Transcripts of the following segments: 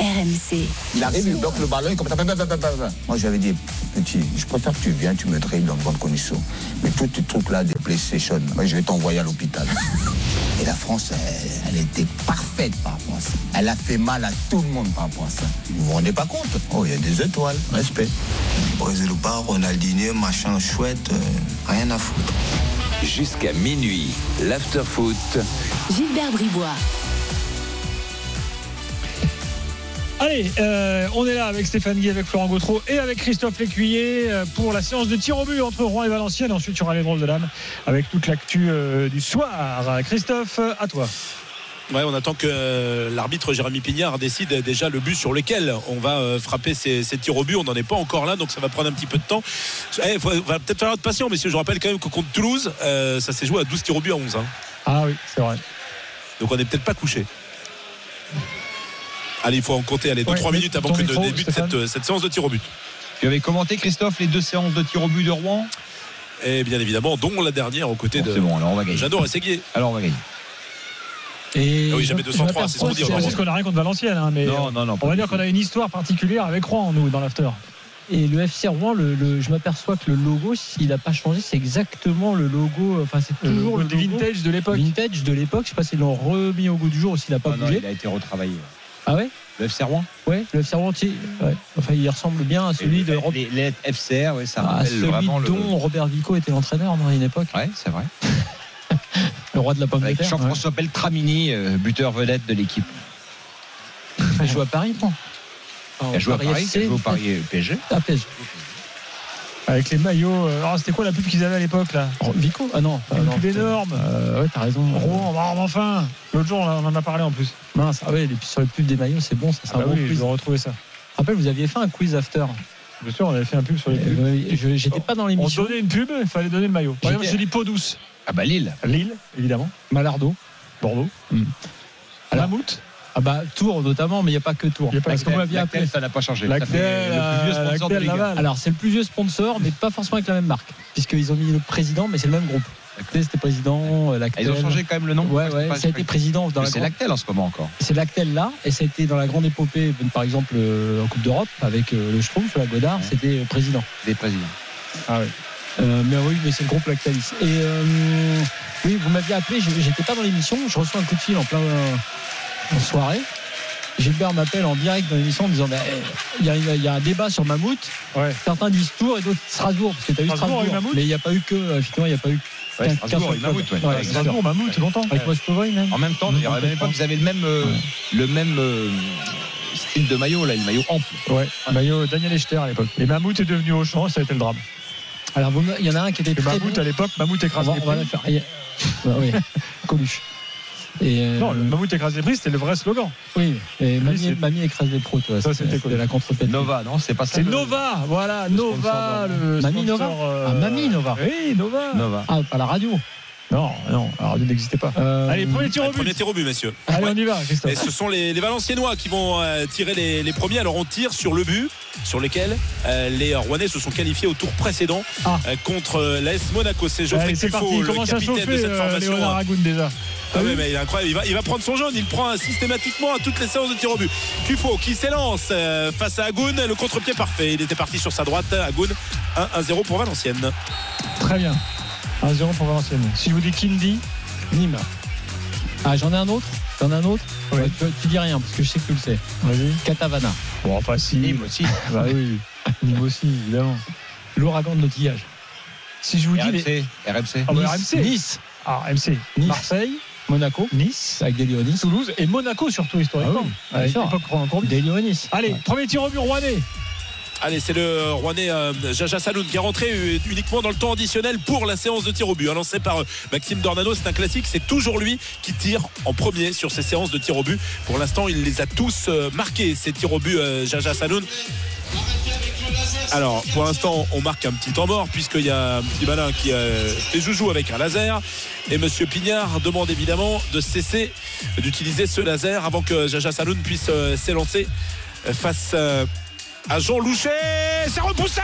RMC. Il arrive, il bloque le ballon, il commence à... Moi, j'avais dit, petit, je préfère que tu viennes, tu me traites dans de bonnes conditions. Mais tous tes trucs-là, des PlayStation, moi, je vais t'envoyer à l'hôpital. Et la France, elle, elle était parfaite par rapport à ça. Elle a fait mal à tout le monde par rapport à ça. Vous vous rendez pas compte? Oh, il y a des étoiles, respect. Brésil ou pas, Ronaldinho, machin chouette, euh, rien à foutre. Jusqu'à minuit, l'afterfoot. Gilbert Bribois. Allez, euh, on est là avec Stéphane Guy, avec Florent Gautreau et avec Christophe Lécuyer euh, pour la séance de tir au but entre Rouen et Valenciennes. Ensuite, il y aura les drôles de l'âme avec toute l'actu euh, du soir. Christophe, à toi. Ouais, on attend que l'arbitre Jérémy Pignard décide déjà le but sur lequel on va frapper ces, ces tirs au but. On n'en est pas encore là, donc ça va prendre un petit peu de temps. Il va peut-être falloir être patient, messieurs. Je rappelle quand même que contre Toulouse, ça s'est joué à 12 tirs au but à 11. Hein. Ah oui, c'est vrai. Donc on n'est peut-être pas couché. Allez, il faut en compter allez, 2-3 Ouais, minutes avant que débute cette, cette séance de tir au but. Tu avais commenté, Christophe, les deux séances de tir au but de Rouen Et bien évidemment, dont la dernière aux côtés Bon, de C'est bon, alors on va gagner. Jadot et Séguier. Alors on va gagner. Et Ah oui, jamais 203, c'est ce qu'on dit, C'est qu'on n'a rien contre Valenciennes, hein, mais Non, non, non. on va dire qu'on a une histoire particulière avec Rouen, nous, dans l'after. Et le FC Rouen, le, le- je m'aperçois que le logo, s'il n'a pas changé, c'est exactement le logo. Enfin, c'est Le toujours le logo vintage de l'époque. vintage de l'époque. Je sais pas s'ils l'ont remis au goût du jour ou s'il n'a pas Ah non, bougé. il a été retravaillé. Ah ouais? Le FC Rouen Ouais, le FC Rouen, ouais. Enfin, il ressemble bien à celui Et de les, les, les FCR, ouais, ça à rappelle celui vraiment le. dont Robert Vico était l'entraîneur dans une époque. Ouais, c'est vrai. Le roi de la pomme de Avec terre. Jean-François Beltramini, euh, buteur vedette de l'équipe. ouais. Il joue à Paris, non? Il a joué à Paris, FC, il a joué au Paris PSG. Ah, PSG. Avec les maillots. euh, oh, C'était quoi la pub qu'ils avaient à l'époque là Vico Ah non, ah Une pub c'était- énorme. Euh, ouais, t'as raison. Rouen, enfin L'autre jour, on en a parlé en plus. Mince, ah ouais, sur le pub des maillots, c'est bon, ça, c'est Ah un bah bon oui, je quiz. dois retrouver ça. Rappelle, vous aviez fait un quiz after. Bien sûr, on avait fait un pub sur les pubs. Euh, je- J'étais pas dans On l'émission. donnait une pub, il fallait donner le maillot. Par exemple, j'ai dit peau douce. Ah bah Lille. Lille, évidemment. Malardo. Bordeaux. Hmm. Alors- Mammouth. Ah bah Tours notamment, mais il n'y a pas que Tours. Il y a pas Parce que qu'on m'avait appelé. Lactel, ça n'a pas changé. Lactel, Ça fait le plus vieux euh, sponsor de Ligue. Alors c'est le plus vieux sponsor, mais pas forcément avec la même marque, puisqu'ils ont mis le président, mais c'est le même groupe. Lactel, c'était président, euh, Ah, Lactel. Ils ont changé quand même le nom Ouais, ouais, ça a été président dans Mais la C'est grande- Lactel en ce moment encore. C'est Lactel là, et ça a été dans la grande épopée, par exemple euh, en Coupe d'Europe, avec euh, le Schtroumpf, la Godard, Ouais. c'était euh, président. Des présidents. Euh, mais oui, mais c'est le groupe Lactalis. Et euh, oui, vous m'aviez appelé, je- j'étais pas dans l'émission, je reçois un coup de fil en plein euh, en soirée. Gilbert m'appelle en direct dans l'émission en disant bah, il y, a- il y a un débat sur Mammouth. Ouais. Certains disent Tours et d'autres Strasbourg, parce que tu as eu Strasbourg Strasbourg. mais il n'y a pas eu que, euh, effectivement, il n'y a pas eu Ouais, Strasbourg Mammouth, ouais. Ouais. Strasbourg, Mammouth, longtemps. Avec même. En même temps, d'ailleurs, à la même époque, vous avez le même, euh, le même euh, style de maillot, là, le maillot ample. Ouais, maillot Daniel Echter à l'époque. Et Mammouth est devenu Auchan, ça a été le drame. Alors, il y en a un qui était Mammouth bon. à l'époque, Mammouth On écrase va, les on va la faire. Ah, oui, Coluche. Et, euh, Non, le Mammouth écrase les prix, c'était le vrai slogan. Oui, et mamie, écrase les pros, toi. Ça, c'était de la contre-pète. Nova, non C'est pas ça C'est le- Nova, voilà, le Nova, sponsor le Mamie sponsor, Nova euh, Ah, Mamie Nova. Oui, Nova. Nova. Ah, à la radio. Non, non, radio n'existait pas. Euh, Allez, premier tir au Premier but. tir au but, messieurs. Allez, Ouais. on y va, Et Christophe. ce sont les, les Valenciennois qui vont euh, tirer les, les premiers. Alors on tire sur le but sur lequel euh, les Rouennais se sont qualifiés au tour précédent Ah. euh, contre l'AS Monaco. C'est Geoffrey Allez, c'est Tufo, parti, il le commence à capitaine de cette formation. Léonard Agoun déjà. Ah ouais, mais il est incroyable. Il va, il va prendre son jaune. Il prend systématiquement à toutes les séances de tir au but. Tufo qui s'élance euh, face à Agoun. Le contre-pied parfait. Il était parti sur sa droite. Agoun 1-0 pour Valenciennes. Très bien. 1-0 pour Valenciennes. Si je vous dis Kindy, Nîmes. Ah, j'en ai un autre J'en ai un autre Oui. Tu, tu dis rien, parce que je sais que tu le sais. Vas-y. Catavana. Bon, enfin, si. Nîmes aussi. Bah oui. Nîmes aussi, évidemment. L'ouragan de Notillage. Si je vous dis les. RMC. RMC. Ah, bah, nice, RMC. nice, Ah, MC. Nice. Marseille, Monaco, Nice, avec des Léonis. Toulouse et Monaco surtout historiquement. Ah oui, À l'époque. Allez, premier tir au but rouennais. Allez, c'est le Rouennais euh, Jaja Saloun qui est rentré uniquement dans le temps additionnel pour la séance de tir au but. Lancé par euh, Maxime Dornano, c'est un classique. C'est toujours lui qui tire en premier sur ces séances de tir au but. Pour l'instant, il les a tous euh, marqués, ces tirs au but, Jaja Saloun. Alors, pour l'instant, on marque un petit temps mort puisqu'il y a un petit malin qui euh, fait joujou avec un laser. Et Monsieur Pignard demande évidemment de cesser d'utiliser ce laser avant que Jaja Saloun puisse s'élancer face à Jean Louchet. C'est repoussé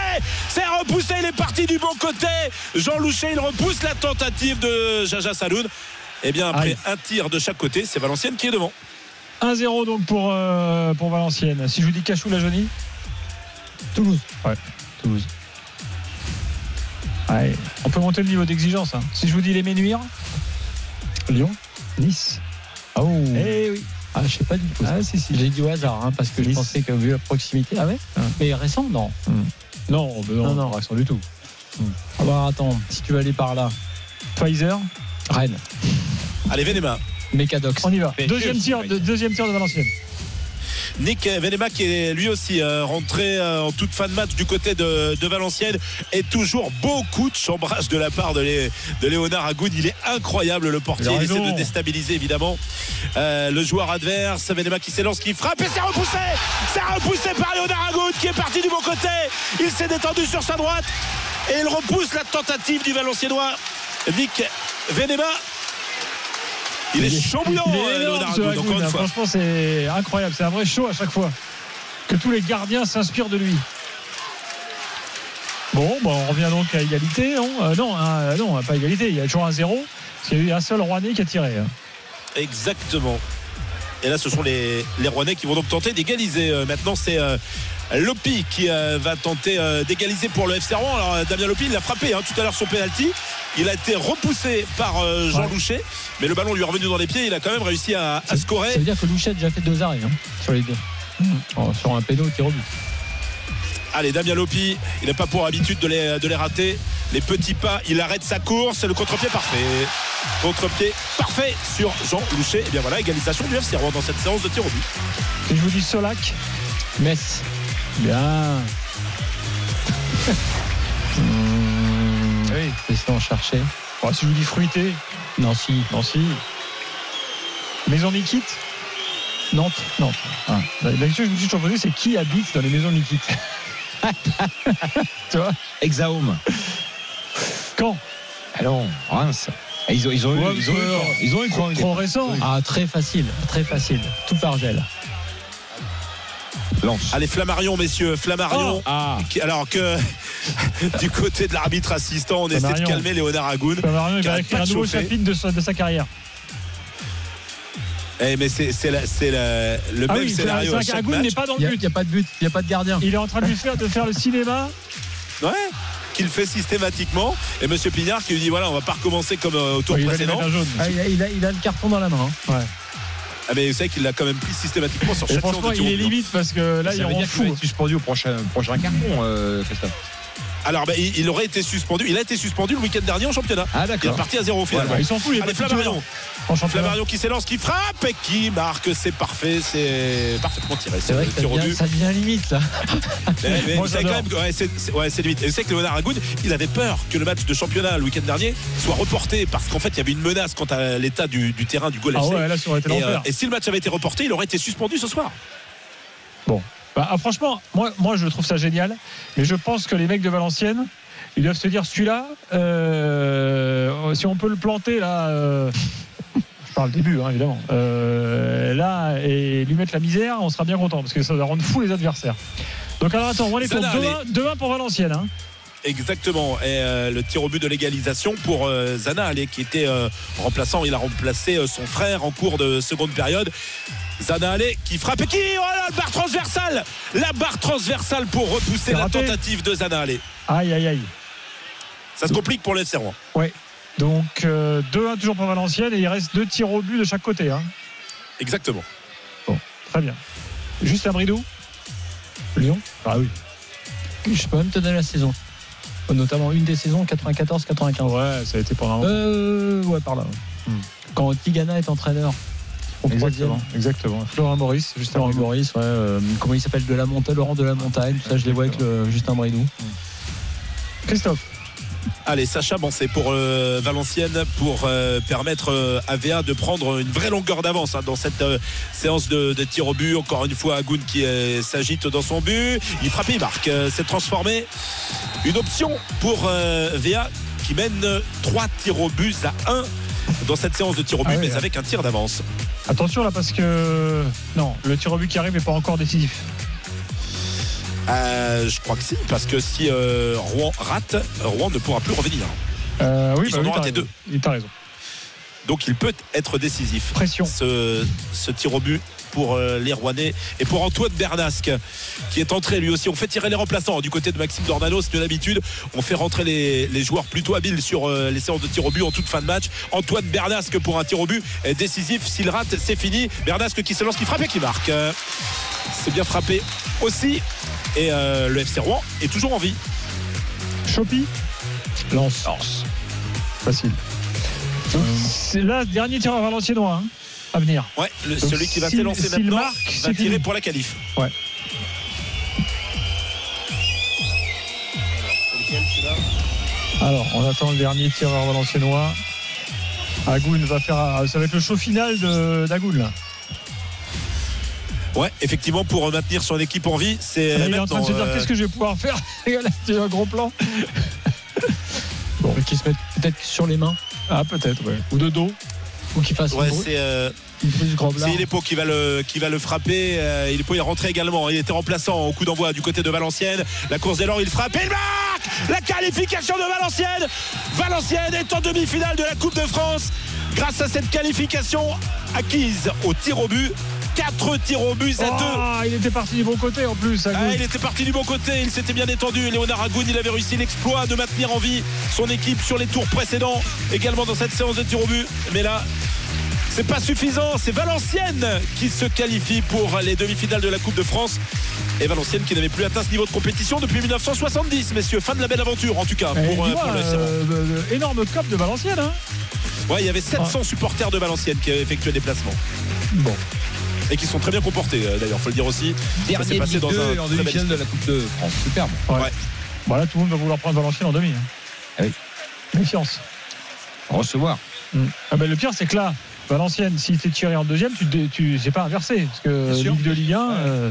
C'est repoussé, il est parti du bon côté. Jean Louchet, il repousse la tentative de Jaja Saloun. Et bien après Aïe. un tir de chaque côté, c'est Valenciennes qui est devant. 1-0 donc pour, euh, pour Valenciennes. Si je vous dis Cachou la Johnny Toulouse. Ouais, Toulouse. Ouais, on peut monter le niveau d'exigence. hein. Si je vous dis les Ménuires Lyon Nice Oh. Eh oui Ah, je sais pas du tout. ça. Ah si si J'ai dit au hasard, hein, parce que je pensais que vu la proximité. Ah ouais Mais récent, non. Non, ben non, Non, non, non. pas du tout. Ah bah attends, si tu veux aller par là. Pfizer, Rennes, Allez, Venema. Mécadox. on y va. Deuxième tir, de, deuxième tir de Valenciennes. Nick Venema qui est lui aussi euh, rentré euh, en toute fin de match du côté de, de Valenciennes. Et toujours beaucoup de chambrage de la part de, Lé- de Léonard Agoud. Il est incroyable le portier. Il essaie de déstabiliser évidemment. Euh, le joueur adverse Venema qui s'élance qui frappe et c'est repoussé. C'est repoussé par Léonard Agoud qui est parti du bon côté. Il s'est détendu sur sa droite. Et il repousse la tentative du Valenciennois. Nick Venema il est Il est euh, hein. Franchement, c'est incroyable. C'est un vrai show à chaque fois. Que tous les gardiens s'inspirent de lui. Bon, bah, on revient donc à égalité. Non, Euh, non, hein, non, pas égalité. Il y a toujours un zéro. Parce qu'il y a eu un seul Rouennais qui a tiré. hein. Exactement. Et là, ce sont les, les Rouennais qui vont donc tenter d'égaliser. Euh, maintenant, c'est euh, Lopi qui euh, va tenter euh, d'égaliser pour le FC Rouen. Alors, euh, Damien Lopi, il a frappé hein, tout à l'heure son penalty. Il a été repoussé par Jean Ouais. Louchet, mais le ballon lui est revenu dans les pieds. Il a quand même réussi à, à scorer. Ça veut dire que Louchet a déjà fait deux arrêts hein, sur les deux. Oh, sur un péno au but. Allez, Damien Lopi, il n'a pas pour habitude de les, de les rater. Les petits pas, il arrête sa course. Le contre-pied parfait. Contre-pied parfait sur Jean Louchet. Et bien voilà, égalisation du FC Rouen dans cette séance de tir au but. Je vous dis Solac, Metz. Bien. Mmh, Oui. Laissez en chercher. Bon, si je vous dis Fruité, Nancy. Nancy. Maison Nikit Nantes. Nantes. Ah. La question que je me suis toujours posée, c'est qui habite dans les maisons Nikit Tu vois Exaum. Quand Allons, Reims. Ils ont, ils ont, eu, ils ont, eu, ils ont eu quoi Trop récent. Ah, très facile. Très facile. Tout par gel. Lance. Allez, Flammarion, messieurs, Flammarion. Ah, Qui- Alors que du côté de l'arbitre assistant, on essaie de calmer Léonard Agoun. Flammarion, il Qui va écrire pas un de nouveau chapitre de sa, de sa carrière. Eh, mais c'est le Ah même oui, scénario à c'est chaque Agoun match. n'est pas dans Il le n'y but. a, pas de but. Il n'y a pas de gardien. Il est en train de lui faire, de faire le cinéma. Ouais. Qu'il fait systématiquement. Et Monsieur Pignard qui lui dit voilà, on va pas recommencer comme euh, au tour il précédent. Ah, il, a, il a- il a le carton dans la main. hein. Ouais. Ah, mais vous savez qu'il l'a quand même pris systématiquement sur chaque franchement, il est limite parce que là, ça il veut rend dire qu'il va fou. être suspendu au prochain, prochain carton, euh, Christophe. Alors, bah, il, il aurait été suspendu. Il a été suspendu le week-end dernier en championnat. Ah, Il est d'accord. reparti à zéro finalement. Il s'en fout, il est Allez, Flammarion. Flammarion qui s'élance, qui frappe et qui marque. C'est parfait. C'est parfaitement tiré. C'est vrai que ça devient, but. ça devient limite là. Mais, Moi, quand même ouais, c'est ouais, c'est limite. Et vous savez que Léonard Agoud, il avait peur que le match de championnat le week-end dernier soit reporté parce qu'en fait, il y avait une menace quant à l'état du, du terrain du goal Ah FC. ouais, là, ça aurait été et, euh, et si le match avait été reporté, il aurait été suspendu ce soir. Bah, ah, franchement, moi, moi, je trouve ça génial. Mais je pense que les mecs de Valenciennes, ils doivent se dire celui-là, euh, si on peut le planter là. euh, je parle début, hein, évidemment. Euh, là, et lui mettre la misère, on sera bien content parce que ça va rendre fou les adversaires. Donc, alors attends, on les compte Zana, 2-1 2-1 pour Valenciennes. hein. Exactement. Et euh, le tir au but de l'égalisation pour euh, Zana, allez, qui était euh, remplaçant. Il a remplacé son frère en cours de seconde période. Zana Allé qui frappe et qui. Oh là, la barre transversale La barre transversale pour repousser la raté. tentative de Zana Allé. Aïe, aïe, aïe. Ça se complique pour le FC Rouen. Donc, euh, 2-1 toujours pour Valenciennes et il reste deux tirs au but de chaque côté. hein. Exactement. Très bien. Juste un bridou Lyon. Ah oui. Je peux même te donner la saison. Notamment une des saisons 94-95. Ouais, ça a été pendant longtemps. Euh, ouais, par là. ouais. Hmm. Quand Tigana est entraîneur. Exactement, exactement. Florent Maurice, Laurent avant Maurice, ouais, euh, comment il s'appelle de la montagne, Laurent de la montagne, tout ça, je les vois avec le, Justin Bridou. Christophe. Allez, Sacha, bon, c'est pour euh, Valenciennes pour euh, permettre euh, à VA de prendre une vraie longueur d'avance hein, dans cette euh, séance de, de tir au but. Encore une fois, Agoun qui euh, s'agite dans son but. Il frappe il marque. Euh, c'est transformé. Une option pour euh, VA qui mène 3 tirs au but à 1 dans cette séance de tir au but, Ah mais avec un tir d'avance. Attention là parce que non, le tir au but qui arrive n'est pas encore décisif. Euh, je crois que si, parce que si euh, Rouen rate, Rouen ne pourra plus revenir. Euh, oui, Ils bah en oui, ont raté raison. deux. Il t'a raison. Donc il peut être décisif. Pression. Ce, ce tir au but pour euh, les Rouennais et pour Antoine Bernasque qui est entré lui aussi. On fait tirer les remplaçants du côté de Maxime Dornanos de l'habitude. On fait rentrer les, les joueurs plutôt habiles sur euh, les séances de tir au but en toute fin de match. Antoine Bernasque pour un tir au but est décisif. S'il rate, c'est fini. Bernasque qui se lance, qui frappe et qui marque. C'est bien frappé aussi. Et euh, le FC Rouen est toujours en vie. Chopi, Lance. facile. Donc, c'est là, dernier tireur valenciennois hein, à venir. Ouais, le- Donc, celui qui va s'élancer maintenant va tirer fini. pour la qualif. Alors, on attend le dernier tireur valenciennois. Agoun va faire. un- Ça va être le show final d'Agoun là. Ouais, effectivement, pour maintenir son équipe en vie, c'est il est en train de se dire euh, qu'est-ce que je vais pouvoir faire c'est un gros plan. Bon, qui se mettent peut-être sur les mains Ah, peut-être, ouais. Ou de dos. Ou qui fassent Ouais, une, bru- c'est euh, c'est Ilepo qui va le qui va le frapper. Euh, Ilepo est rentré également. Il était remplaçant au coup d'envoi du côté de Valenciennes. La course dès lors, il frappe et il marque la qualification de Valenciennes. Valenciennes est en demi-finale de la Coupe de France grâce à cette qualification acquise au tir au but. 4 tirs au but à 2. Ah, il était parti du bon côté en plus. Ah, il était parti du bon côté, il s'était bien étendu. Léonard Agoun, il avait réussi l'exploit de maintenir en vie son équipe sur les tours précédents, également dans cette séance de tir au but. Mais là, c'est pas suffisant. C'est Valenciennes qui se qualifie pour les demi-finales de la Coupe de France. Et Valenciennes qui n'avait plus atteint ce niveau de compétition depuis 1970, messieurs. Fin de la belle aventure, en tout cas, pour, euh, pour le euh, euh, énorme cop de Valenciennes. Hein Ouais, il y avait 700 supporters de Valenciennes qui avaient effectué des placements. bon. Et qui sont très bien comportés, euh, d'ailleurs, faut le dire aussi. Ça s'est Dernier passé Ligue dans 2 un et en demi-finale de la Coupe de France. Superbe. Là, tout le monde va vouloir prendre Valenciennes en demi. hein. Ah oui. Méfiance. Recevoir. Ah ben, le pire, c'est que là, Valenciennes, s'il t'est tiré en deuxième, tu, tu c'est pas inversé. Parce que. Ligue 2, Ligue 1, euh,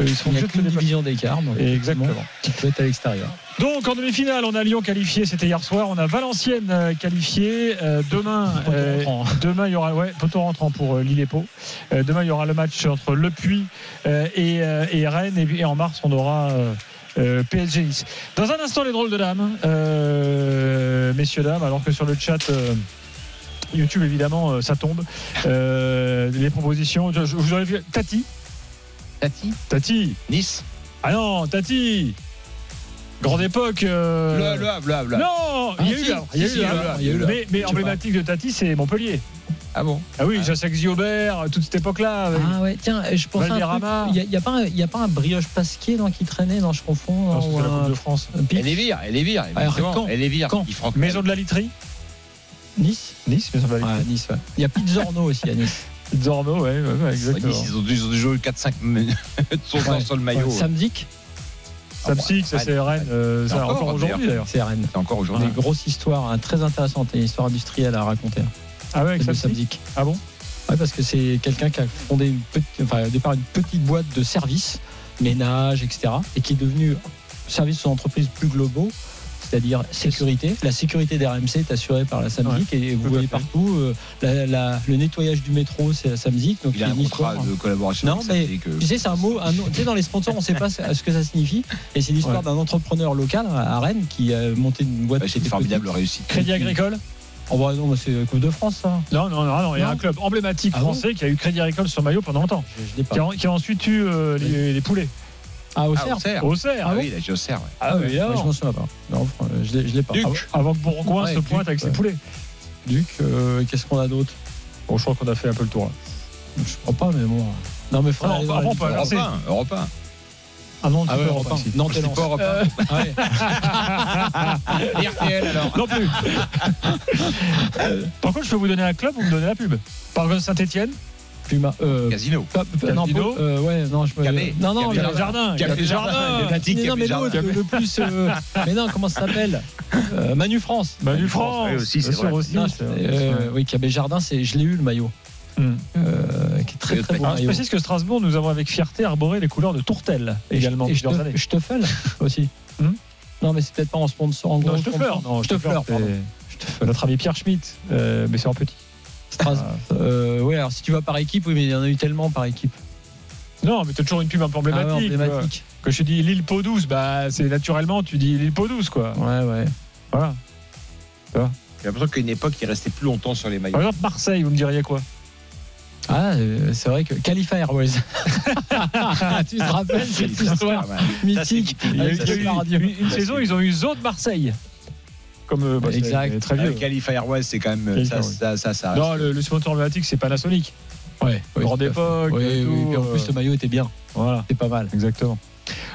ils sont obligés de se déplacer. division d'écart. Exactement. Qui peut être à l'extérieur. Donc en demi-finale, on a Lyon qualifié, c'était hier soir. On a Valenciennes euh, qualifié. Euh, demain, euh, demain il y aura ouais, poteau rentrant pour euh, Lille et Pau. Euh, demain il y aura le match entre Le Puy euh, et, euh, et Rennes et, et en mars on aura euh, euh, PSG Nice. Dans un instant les drôles de dames, euh, messieurs dames, alors que sur le chat. euh, YouTube évidemment euh, ça tombe Euh, les propositions je, je vous vu Tati Tati. Tati Nice. ah non Tati grande époque euh, Le, le Havre, Havre, Havre. non, il y a Ah, eu y a là. Mais, mais emblématique de Tati, c'est Montpellier. Ah bon Ah oui, Ah. Jacques Giobert, toute cette époque-là. avec- Ah ouais, tiens, je pense. Il n'y a, y a pas un- il y a pas un brioche pasquier dans qui traînait, dans je confonds. Non, ou la un- Coupe de France. Elle est vire, elle est vire. Ah, Elle est vire. Maison de la literie Nice Nice, Maison de la literie. Nice, ouais. Il y a Pizzorno aussi à Nice. Zorno, ouais, ouais, ouais, exactement. Nice, ils ont ils ont dû jouer 4-5 minutes de son temps Ouais. sur le maillot. Ouais, Samedic, Samsic, ça c'est Rennes. euh, C'est encore, aujourd'hui d'ailleurs. c'est Rennes. C'est encore Des aujourd'hui. grosses histoires, hein, très intéressantes, une histoire industrielle à raconter. Ah ouais, avec Samsic. Ah bon? Ouais, parce que c'est quelqu'un qui a fondé une petite, enfin, au départ une petite boîte de services, ménage, etc., et qui est devenu service de son entreprise plus globaux, c'est-à-dire sécurité. La sécurité des RMC est assurée par la Samsic et vous voyez partout euh, la- la- le nettoyage du métro, c'est la Samsic. Donc Il a y un une contrat histoire. de collaboration. Non, mais euh, Tu sais, c'est un mot, un tu sais, dans les sponsors, on ne sait pas ce que ça signifie. Et c'est l'histoire Ouais. d'un entrepreneur local à Rennes qui a monté une boîte. qui C'est une formidable réussite. Crédit Agricole petite. Oh, bah, non, c'est la Coupe de France, ça. Non, non, non, non, il y a un club emblématique Ah bon français qui a eu Crédit Agricole sur maillot pendant longtemps. Je, je l'ai pas. Qui a, qui a ensuite eu euh, les, les poulets. Ah, au Ah, cerf. Auxerre. Au cerf. Ah oui, il a joué au Cerf. ouais. Ah oui, je m'en souviens pas. Non, euh, je l'ai- je l'ai pas. Duc. Ah, Avant que Bourgoin Ouais, se pointe Duc, avec ses ouais. poulets. Duc, euh, qu'est-ce qu'on a d'autre? Bon, je crois qu'on a fait un peu le tour. là. Je crois pas, mais bon. Non, mais frère. Non, allez, avant, allez, on peut aller. Europe c'est- 1. Europe 1. Ah non, tu Ah peux Europe repas. 1. Nantes et C'est Lens. pas Europe 1. Euh, Ah ouais. Et RTL alors. Non plus. Par contre, je peux vous donner un club, vous me donnez la pub. Par exemple, Saint-Etienne, Puma. Euh, Casino. pas- pas- non, Casino. pas- euh, ouais, non, je me. Cabé. Non, non, Cabé le- Jardin. Cabé Jardin. Mais non, Cabé mais Jardin. l'autre, le plus. euh, mais non, comment ça s'appelle Euh, Manu France. Manu France, oui, aussi, c'est vrai. aussi, Non, c'est- euh, oui, Cabé Jardin, c'est, je l'ai eu le maillot. Hmm. Euh, qui est très très Alors, je précise que Strasbourg, nous avons avec fierté arboré les couleurs de Tourtel également Et fais aussi. Hmm non, mais c'est peut-être pas en sponsor. En Non, gros je te sponsor. fleur. Non, je te fleur, pardon. Notre ami Pierre Schmitt, euh, mais c'est en petit. Stras- euh, ouais, alors si tu vas par équipe, oui, mais il y en a eu tellement par équipe. Non, mais t'as toujours une pub un peu Ah ouais, emblématique. Quand je dis l'île Peau douce, bah, c'est naturellement, tu dis l'île Peau douce, quoi. Ouais, ouais. Voilà. J'ai l'impression qu'à une époque, il restait plus longtemps sur les Par maillots. exemple, Marseille, vous me diriez quoi? Ah, euh, c'est vrai que Khalifa Airways. tu te rappelles cette histoire mythique Il y a eu, avec il y a eu la radio. une, une saison, ils ont eu Zo de Marseille. Comme euh, bah, c'est- Exact. c'est très vieux. Avec Califa Airways, c'est quand même. Ça, oui. ça, ça, ça Non, le, le sponsor emblématique, c'est Panasonic. Ouais, oui, Grande époque. Oui, et oui, puis en euh, plus, le maillot était bien. Voilà, C'était pas mal. exactement.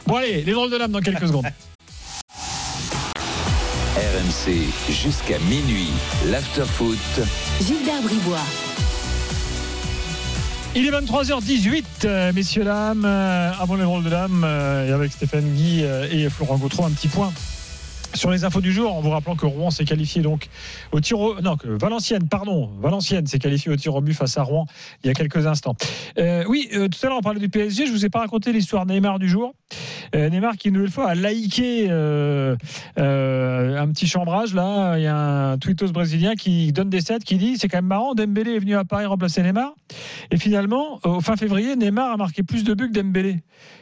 Bon, allez, les drôles de l'âme dans quelques secondes. RMC jusqu'à minuit. L'afterfoot. Gilbert Bribois. Il est 23h18, euh, messieurs, dames. Euh, avant les drôles de l'âme, euh, et avec Stéphane Guy euh, et Florent Gautreau, un petit point. Sur les infos du jour, en vous rappelant que Rouen s'est qualifié donc au tir. Non, que Valenciennes, pardon, Valenciennes s'est qualifié au tir au but face à Rouen il y a quelques instants. Euh, oui, euh, tout à l'heure on parlait du PSG, je vous ai pas raconté l'histoire Neymar du jour. Euh, Neymar qui une nouvelle fois a euh, un petit chambrage là, il y a un tweetos brésilien qui donne des stats qui dit c'est quand même marrant, Dembélé est venu à Paris remplacer Neymar et finalement au fin février Neymar a marqué plus de buts que Dembélé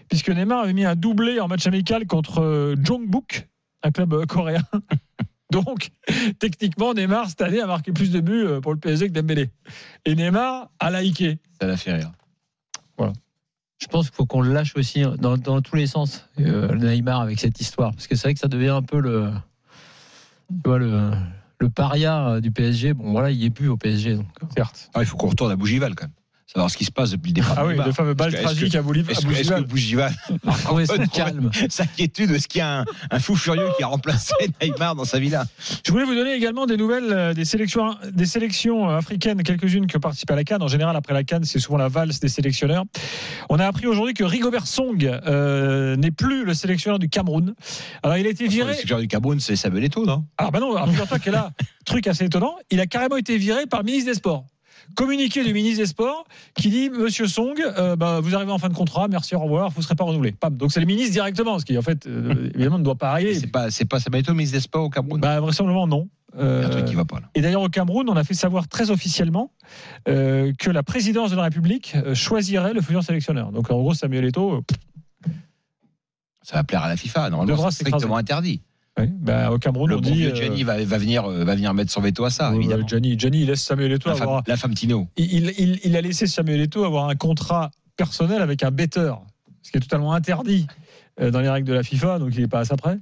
puisque Neymar avait mis un doublé en match amical contre Jongbuk, un club euh, coréen. Donc, techniquement, Neymar, cette année, a marqué plus de buts euh, pour le PSG que Dembélé. Et Neymar a liké. Ça l'a fait rire. Je pense qu'il faut qu'on le lâche aussi hein, dans, dans tous les sens, euh, Neymar, avec cette histoire. Parce que c'est vrai que ça devient un peu le, tu vois, le, le paria du PSG. Bon, voilà, il est plus au PSG. Donc, Certes. Ah, il faut qu'on retourne à Bougival quand même. Savoir ce qui se passe depuis le départ. Ah oui, le fameux est-ce tragique que- à à Est-ce que, est-ce que Bougival. Bougival calme. s'inquiétude Est-ce qu'il y a un, un fou furieux qui a remplacé Neymar dans sa villa Je voulais vous donner également des nouvelles euh, des sélections, des sélections euh, africaines, quelques-unes qui ont participé à la Cannes. En général, après la Cannes, c'est souvent la valse des sélectionneurs. On a appris aujourd'hui que Rigobert Song euh, n'est plus le sélectionneur du Cameroun. Alors, il a été Le viré. sélectionneur du Cameroun, c'est Samuel Eto'o, non? Alors, bah non, alors, figure-toi que là, truc assez étonnant, il a carrément été viré par le ministre des Sports. Communiqué du ministre des Sports qui dit Monsieur Song, euh, bah, vous arrivez en fin de contrat, merci, au revoir, vous ne serez pas renouvelé. Pam. Donc c'est le ministre directement, ce qui en fait, euh, évidemment, ne doit pas arriver. C'est pas, c'est pas ministre des Sports au Cameroun Bah, vraisemblablement, non. Il y a un truc Euh, qui va pas là. et d'ailleurs, au Cameroun, on a fait savoir très officiellement euh, que la présidence de la République euh, choisirait le futur sélectionneur. Donc, en gros, Samuel Eto'o, euh, Ça va plaire à la FIFA. Normalement, c'est strictement interdit. Oui, bah, au Cameroun, Le on bon dit. vieux euh, Gianni va, va venir, euh, va venir mettre son veto à ça, évidemment. Gianni, Gianni, il laisse Samuel Eto'o La femme, avoir. la femme Tino. Il, il- il a laissé Samuel Eto'o avoir un contrat personnel avec un better, ce qui est totalement interdit euh, dans les règles de la FIFA, donc il n'est pas à ça près.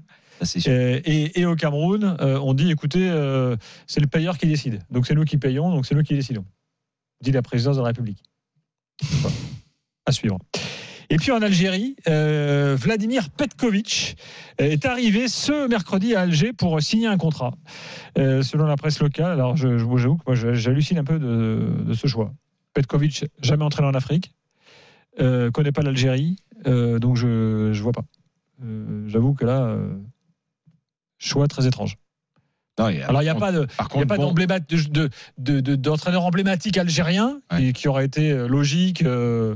Et, et- et au Cameroun, euh, on dit écoutez, euh, c'est le payeur qui décide. Donc c'est nous qui payons, donc c'est nous qui décidons. Dit la présidence de la République. Voilà. À suivre. Et puis en Algérie, euh, Vladimir Petkovic est arrivé ce mercredi à Alger pour signer un contrat, euh, selon la presse locale. Alors je, je- j'avoue que moi j'hallucine un peu de, de ce choix. Petkovic, jamais entraîné en Afrique, euh, connaît pas l'Algérie, euh, donc je ne vois pas. Euh, j'avoue que là, euh, choix très étrange. Non, il a- Alors il n'y a pas de, bon, de- de- d'entraîneur emblématique algérien qui, Ouais. qui aurait été euh, logique euh, euh,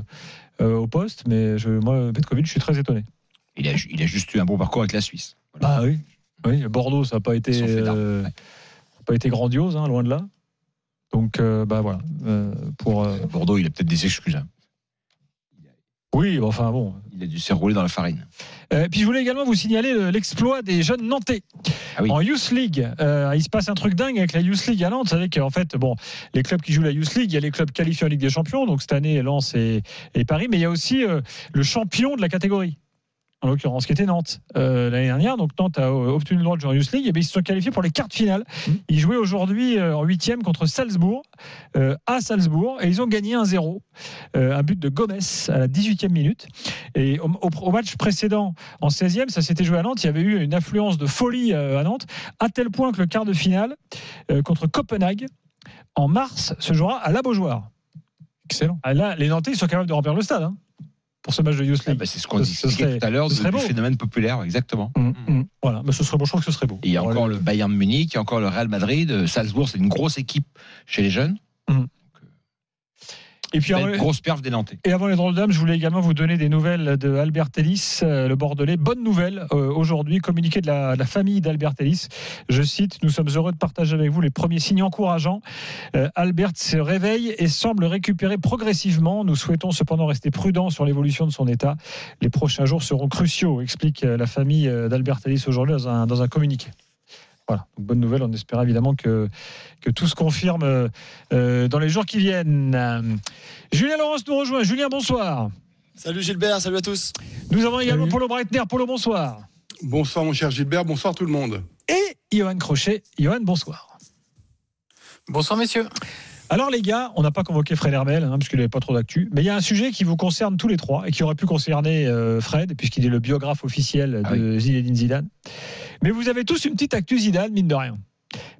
au poste, mais je, moi, Petkovic, je suis très étonné. il, a, il a juste eu un bon parcours avec la Suisse. Bah oui. oui Bordeaux, ça n'a pas été, euh, ouais. pas été grandiose, hein, loin de là. Donc, euh, bah voilà. euh, pour, euh, Bordeaux, il a peut-être des excuses. hein. oui, enfin bon. Il a dû se rouler dans la farine. Euh, puis je voulais également vous signaler le- l'exploit des jeunes Nantais Ah oui. en Youth League. Euh, il se passe un truc dingue avec la Youth League à Nantes. Vous savez qu'en fait, bon, les clubs qui jouent la Youth League, il y a les clubs qualifiés en Ligue des Champions. Donc cette année, Lens et, et Paris, mais il y a aussi euh, le champion de la catégorie. En l'occurrence, qui était Nantes euh, l'année dernière. Donc Nantes a euh, obtenu le droit de jouer en Youth League. Et bien, ils se sont qualifiés pour les quarts de finale. Ils jouaient aujourd'hui euh, en huitième contre Salzbourg, euh, à Salzbourg, et ils ont gagné 1-0. Euh, un but de Gomez à la 18e minute. Et au, au- au match précédent, en 16e, ça s'était joué à Nantes. Il y avait eu une affluence de folie à Nantes, à tel point que le quart de finale contre Copenhague, en mars, se jouera à la Beaujoire. Excellent. Ah, là, les Nantais ils sont capables de remplir le stade hein, pour ce match de Youth Ah, League. bah, c'est ce qu'on disait tout à l'heure ce du beau. phénomène populaire, exactement. Hum, hum. Voilà, mais ce serait bon. Je trouve que ce serait beau. Et il y a Voilà. encore le Bayern de Munich, il y a encore le Real Madrid, euh, Salzbourg, c'est une grosse équipe chez les jeunes. Et puis, avant- grosse perf des Nantais. Et avant les drôles d'âme, je voulais également vous donner des nouvelles de Albert Ellis, euh, le Bordelais. Bonne nouvelle euh, aujourd'hui, communiqué de la, de la famille d'Albert Ellis. Je cite Nous sommes heureux de partager avec vous les premiers signes encourageants. Euh, Albert se réveille et semble récupérer progressivement. Nous souhaitons cependant rester prudents sur l'évolution de son état. Les prochains jours seront cruciaux, explique la famille d'Albert Ellis aujourd'hui dans un, dans un communiqué. Voilà, Donc, bonne nouvelle. On espère évidemment que, que tout se confirme euh, euh, dans les jours qui viennent. Julien Laurence nous rejoint. Julien, bonsoir. Salut Gilbert, salut à tous. Nous avons également Salut. Polo Breitner. Polo, bonsoir. Bonsoir mon cher Gilbert, bonsoir tout le monde. Et Johan Crochet. Johan, bonsoir. Bonsoir messieurs. Alors les gars, on n'a pas convoqué Fred Hermel, hein, puisqu'il n'avait pas trop d'actu, mais il y a un sujet qui vous concerne tous les trois et qui aurait pu concerner euh, Fred, puisqu'il est le biographe officiel Ah de Zinedine Zidane. Mais vous avez tous une petite actu Zidane, mine de rien.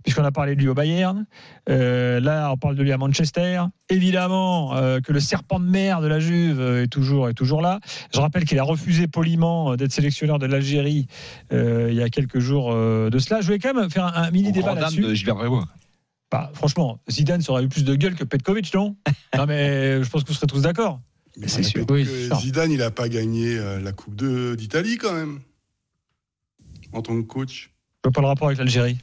Puisqu'on a parlé de lui au Bayern, euh, là on parle de lui à Manchester. Évidemment euh, que le serpent de mer de la Juve euh, est toujours, est toujours là. Je rappelle qu'il a refusé poliment d'être sélectionneur de l'Algérie euh, il y a quelques jours euh, de cela. Je voulais quand même faire un, un mini Au débat là-dessus. Gilbert. Bah, franchement, Zidane ça aurait eu plus de gueule que Petkovic, non? Non, mais je pense que vous serez tous d'accord. Mais C'est sûr. Oui. Zidane, il n'a pas gagné la Coupe de- d'Italie quand même, en tant que coach. Je vois pas le rapport avec l'Algérie.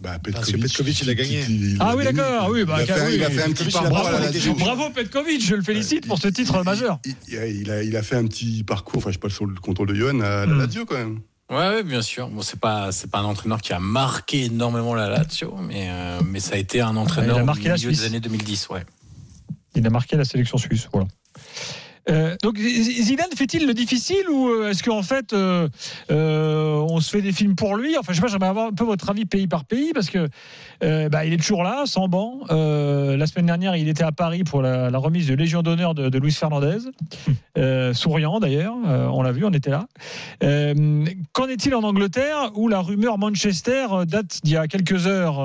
Bah, Parce que Petkovic, il a gagné. Ah a oui, d'accord, oui, bah, il, a fait, un- oui, il a fait un petit parcours à bravo, la Lazio. champion. Bravo Petkovic, je le félicite pour ce titre Il- majeur. Il, a, il a fait un petit parcours, enfin je passe sur le contrôle de Johan à la Hmm. Lazio quand même. Ouais, ouais, bien sûr. Bon, c'est pas c'est pas un entraîneur qui a marqué énormément la Lazio, mais euh, mais ça a été un entraîneur Il a marqué la milieu des années 2010, ouais. Il a marqué la sélection suisse. Voilà. Euh, donc Zidane fait-il le difficile ou euh, est-ce qu'en fait euh, euh, on se fait des films pour lui? Enfin je sais pas, j'aimerais avoir un peu votre avis pays par pays parce que bah, il est toujours là, sans banc. La semaine dernière il était à Paris pour la, la remise de Légion d'honneur de, de Luis Fernandez, Euh, souriant d'ailleurs, on l'a vu, on était là. Qu'en est-il en Angleterre où la rumeur Manchester date d'il y a quelques heures,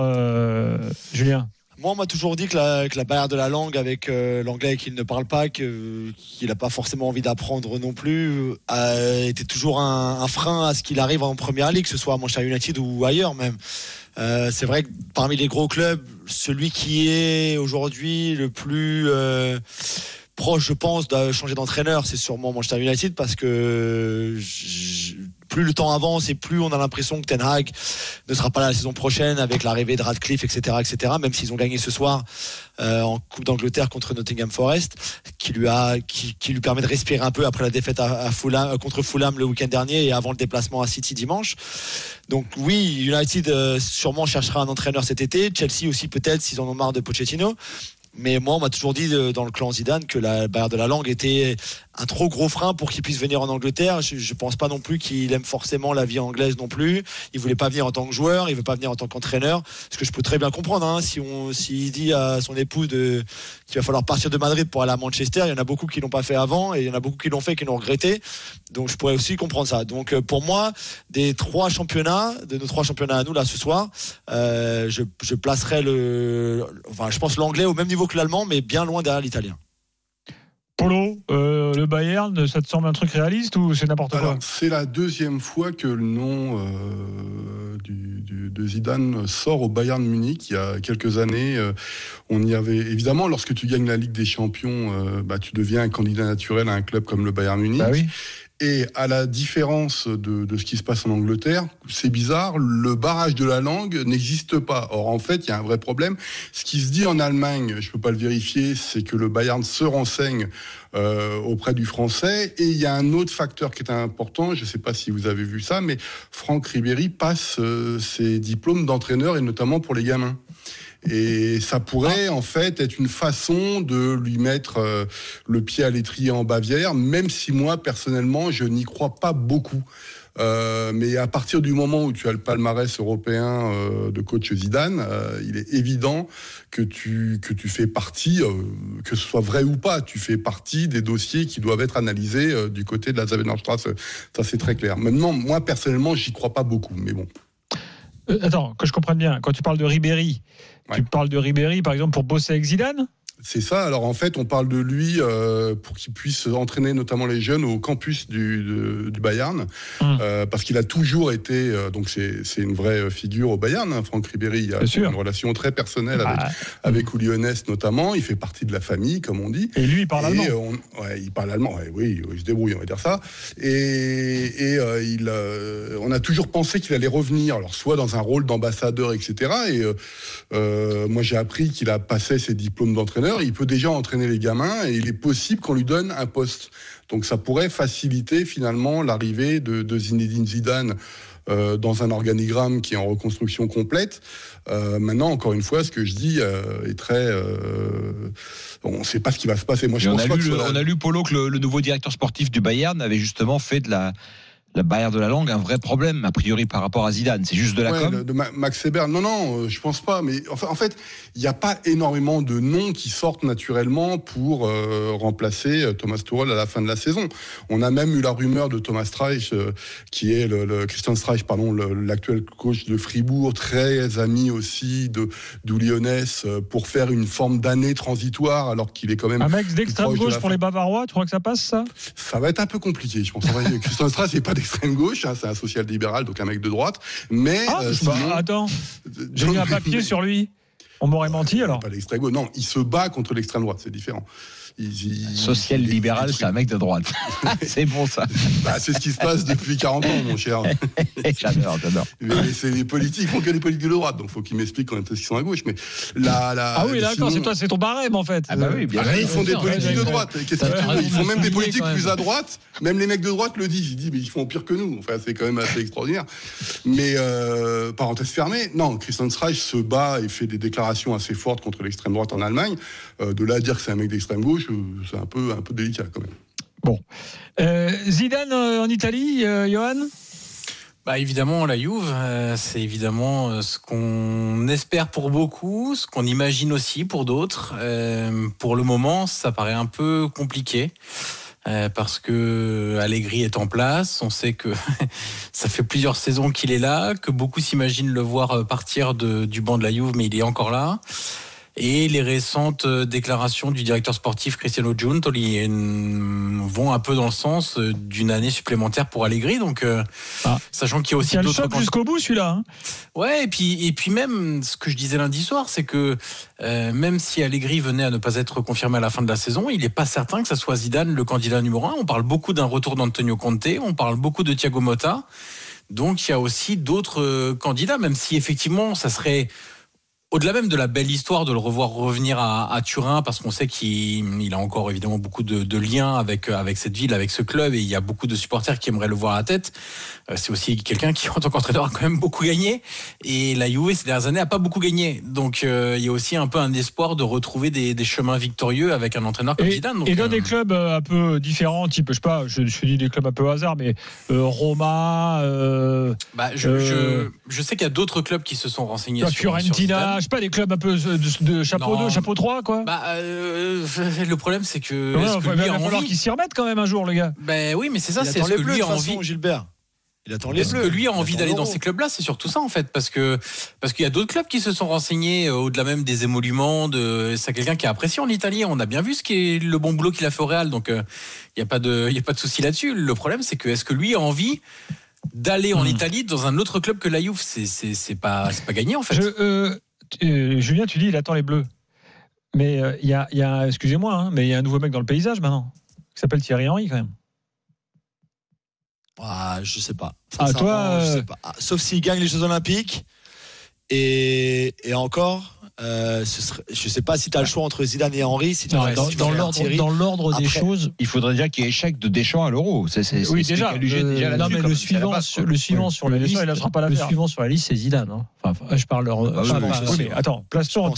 Julien? Moi, on m'a toujours dit que la, barrière de la langue avec euh, l'anglais qu'il ne parle pas, qu'il n'a pas forcément envie d'apprendre non plus, euh, était toujours un, frein à ce qu'il arrive en première ligue, que ce soit à Manchester United ou ailleurs même. Euh, c'est vrai que parmi les gros clubs, celui qui est aujourd'hui le plus euh, proche, je pense, de changer d'entraîneur, c'est sûrement Manchester United parce que plus le temps avance et plus on a l'impression que Ten Hag ne sera pas là la saison prochaine avec l'arrivée de Radcliffe, etc., etc. Même s'ils ont gagné ce soir euh, en Coupe d'Angleterre contre Nottingham Forest, qui lui permet de respirer un peu après la défaite à, Fulham, euh, contre Fulham le week-end dernier et avant le déplacement à City dimanche. Donc oui, United euh, sûrement cherchera un entraîneur cet été. Chelsea aussi peut-être s'ils en ont marre de Pochettino. Mais moi, on m'a toujours dit dans le clan Zidane que la barrière de la langue était un trop gros frein pour qu'il puisse venir en Angleterre. Je, je pense pas non plus qu'il aime forcément la vie anglaise non plus. Il voulait pas venir en tant que joueur, il veut pas venir en tant qu'entraîneur. Ce que je peux très bien comprendre. Hein, si on, s'il dit à son épouse de qu'il va falloir partir de Madrid pour aller à Manchester, il y en a beaucoup qui l'ont pas fait avant et il y en a beaucoup qui l'ont fait et qui l'ont regretté. Donc je pourrais aussi comprendre ça. Donc euh, pour moi, des trois championnats, de nos trois championnats à nous là ce soir, euh, je, je placerai le, enfin je pense l'anglais au même niveau que l'allemand, mais bien loin derrière l'italien. Polo, euh, le Bayern, ça te semble un truc réaliste ou c'est n'importe quoi c'est la deuxième fois que le nom euh, du- du- de Zidane sort au Bayern Munich. Il y a quelques années, euh, on y avait évidemment, lorsque tu gagnes la Ligue des Champions, euh, bah, tu deviens un candidat naturel à un club comme le Bayern Munich. Bah oui. Et à la différence de, ce qui se passe en Angleterre, c'est bizarre, le barrage de la langue n'existe pas. Or, en fait, il y a un vrai problème. Ce qui se dit en Allemagne, je peux pas le vérifier, c'est que le Bayern se renseigne euh, auprès du français. Et il y a un autre facteur qui est important, je ne sais pas si vous avez vu ça, mais Franck Ribéry passe euh, ses diplômes d'entraîneur, et notamment pour les gamins. Et ça pourrait en fait être une façon de lui mettre euh, le pied à l'étrier en Bavière, même si moi personnellement je n'y crois pas beaucoup. Euh, mais à partir du moment où tu as le palmarès européen euh, de coach Zidane, il est évident que tu, que tu fais partie, que ce soit vrai ou pas, tu fais partie des dossiers qui doivent être analysés du côté de la Zavenerstrasse. Ça c'est très clair. Maintenant, moi personnellement, j'y crois pas beaucoup, mais bon. Attends, que je comprenne bien, quand tu parles de Ribéry, tu parles de Ribéry par exemple pour bosser avec Zidane? C'est ça. Alors en fait, on parle de lui euh, pour qu'il puisse entraîner notamment les jeunes au campus du, de- du Bayern, Hum. euh, parce qu'il a toujours été. euh, donc c'est une vraie figure au Bayern. hein, Franck Ribéry, il a une relation très personnelle avec Ah, avec Oulionès notamment. Il fait partie de la famille, comme on dit. et lui, il parle Et, allemand. on- ouais, il parle allemand, ouais, oui, il se débrouille, on va dire ça. Et, et, il, on a toujours pensé qu'il allait revenir, alors soit dans un rôle d'ambassadeur, etc. Et moi, j'ai appris qu'il a passé ses diplômes d'entraîneur. Il peut déjà entraîner les gamins et il est possible qu'on lui donne un poste. Donc, ça pourrait faciliter finalement l'arrivée de, de Zinedine Zidane. euh, dans un organigramme qui est en reconstruction complète. Euh, maintenant, encore une fois, ce que je dis euh, est très. on ne sait pas ce qui va se passer. Moi, je Et on, pense a pas lu, que on a lu, Polo, que le, le nouveau directeur sportif du Bayern avait justement fait de la, la barrière de la langue un vrai problème, a priori, par rapport à Zidane. C'est juste de la Ouais, com. le- de Ma- Max Weber. Non, non, euh, je pense pas. Mais enfin, en fait, il n'y a pas énormément de noms qui sortent naturellement pour euh, remplacer euh, Thomas Tuchel à la fin de la saison. On a même eu la rumeur de Thomas Streich, euh, qui est le, le- Christian Streich, pardon, l'actuel coach de Fribourg, très ami aussi de d'Oulionès, euh, pour faire une forme d'année transitoire, alors qu'il est quand même. Un mec d'extrême de gauche pour fin. les Bavarois, tu crois que ça passe, ça? Ça va être un peu compliqué, je pense. Christian Streich n'est pas d'extrême gauche, hein, c'est un social-libéral, donc un mec de droite. Mais Ah, euh, bah, sinon- attends, j'ai mis un papier sur lui. On m'aurait menti alors. Pas l'extrême gauche. Non, il se bat contre l'extrême droite, c'est différent. Il- il- Social il- libéral, il- c'est un mec de droite. c'est bon ça. Bah, c'est ce qui se passe depuis 40 ans, mon cher. j'adore, j'adore. Mais c'est les politiques, ils font que les politiques de droite, donc faut qu'ils m'expliquent quand est-ce qu'ils sont à gauche. Mais la, la, Ah oui, d'accord, sinon- c'est toi, c'est ton barème en fait. Ah bah oui, bien Ah, ils font des sûr, politiques de ouais, droite. Qu'est-ce T'as que tu veux raison Ils font même des politiques même. plus à droite. Même les mecs de droite le disent. Ils disent, mais ils font pire que nous. Enfin, c'est quand même assez extraordinaire. Mais euh, parenthèse fermée, non, Christian Streich se bat et fait des déclarations assez fortes contre l'extrême droite en Allemagne. Euh, de là à dire que c'est un mec d'extrême gauche, c'est un peu, un peu délicat quand même. Euh, Zidane euh, en Italie, euh, Johan? Bah évidemment, la Juve, euh, c'est évidemment ce qu'on espère pour beaucoup, ce qu'on imagine aussi pour d'autres. Pour le moment, ça paraît un peu compliqué. parce que Allegri est en place, on sait que ça fait plusieurs saisons qu'il est là, que beaucoup s'imaginent le voir partir de- du banc de la Juve, mais il est encore là. Et les récentes euh, déclarations du directeur sportif Cristiano Giuntoli vont un peu dans le sens euh, d'une année supplémentaire pour Allegri. Donc, euh, Ah. sachant qu'il y a aussi Il y a le d'autres jusqu'au bout celui-là. hein. Ouais, et puis, et puis même, ce que je disais lundi soir, c'est que euh, même si Allegri venait à ne pas être confirmé à la fin de la saison, il n'est pas certain que ça soit Zidane le candidat numéro un. On parle beaucoup d'un retour d'Antonio Conte, on parle beaucoup de Thiago Motta. Donc il y a aussi d'autres candidats, même si effectivement ça serait au-delà même de la belle histoire de le revoir revenir à, Turin, parce qu'on sait qu'il il a encore évidemment beaucoup de, liens avec cette ville, avec ce club, et il y a beaucoup de supporters qui aimeraient le voir à la tête. Euh, C'est aussi quelqu'un qui, en tant qu'entraîneur, a quand même beaucoup gagné. Et la Juve, ces dernières années, a pas beaucoup gagné. Donc euh, il y a aussi un peu un espoir de retrouver des, des chemins victorieux avec un entraîneur comme Et, Zidane. Donc, et dans euh, des clubs un peu différents, type, je sais pas, je, je dis des clubs un peu au hasard, mais euh, Roma, euh, bah, je, euh, je, je sais qu'il y a d'autres clubs qui se sont renseignés sur, Fiorentina, je sais pas, des clubs un peu de, de chapeau Non. 2, chapeau 3, quoi. Bah, euh, le problème, c'est que. Ouais, est-ce que il a va falloir qu'il s'y remette quand même un jour, le gars. Ben oui, mais c'est ça, c'est ce que lui a envie. façon, Gilbert. Il attend les Est-ce bleus. que lui a envie d'aller dans ces clubs-là C'est surtout ça en fait, parce que parce qu'il y a d'autres clubs qui se sont renseignés euh, au-delà même des émoluments. De c'est quelqu'un qui a apprécié en Italie. On a bien vu ce qui est le bon boulot qu'il a fait au Real, donc euh, il y a pas de il y a pas de souci là-dessus. Le problème, c'est que est-ce que lui a envie d'aller en Hmm. Italie dans un autre club que la Juve? C'est c'est c'est pas c'est pas gagné en fait. Je, euh, tu- euh, Julien, tu dis, il attend les bleus. Mais euh, il y a, il y a excusez-moi, hein, mais il y a un nouveau mec dans le paysage maintenant, qui s'appelle Thierry Henry quand même. Ah, je sais pas. Ah, toi, je euh, sais pas. Ah, Sauf s'il gagne les Jeux Olympiques. Et, et encore, euh, ce serait, je sais pas si tu as le choix entre Zidane et Henry. Si Non, dans, dans l'ordre, dans l'ordre des Après- choses. Il faudrait déjà qu'il y ait échec de Deschamps à l'euro. C'est, c'est, oui, déjà. euh, déjà non, là-dessus, mais quand le suivant, sur, quoi. le suivant Oui. sur la liste, ça, il lâchera pas le l'affaire. suivant sur la liste, c'est Zidane. hein. Enfin, je parle. leur- Ah bah je oui, parle oui, mais attends, place-toi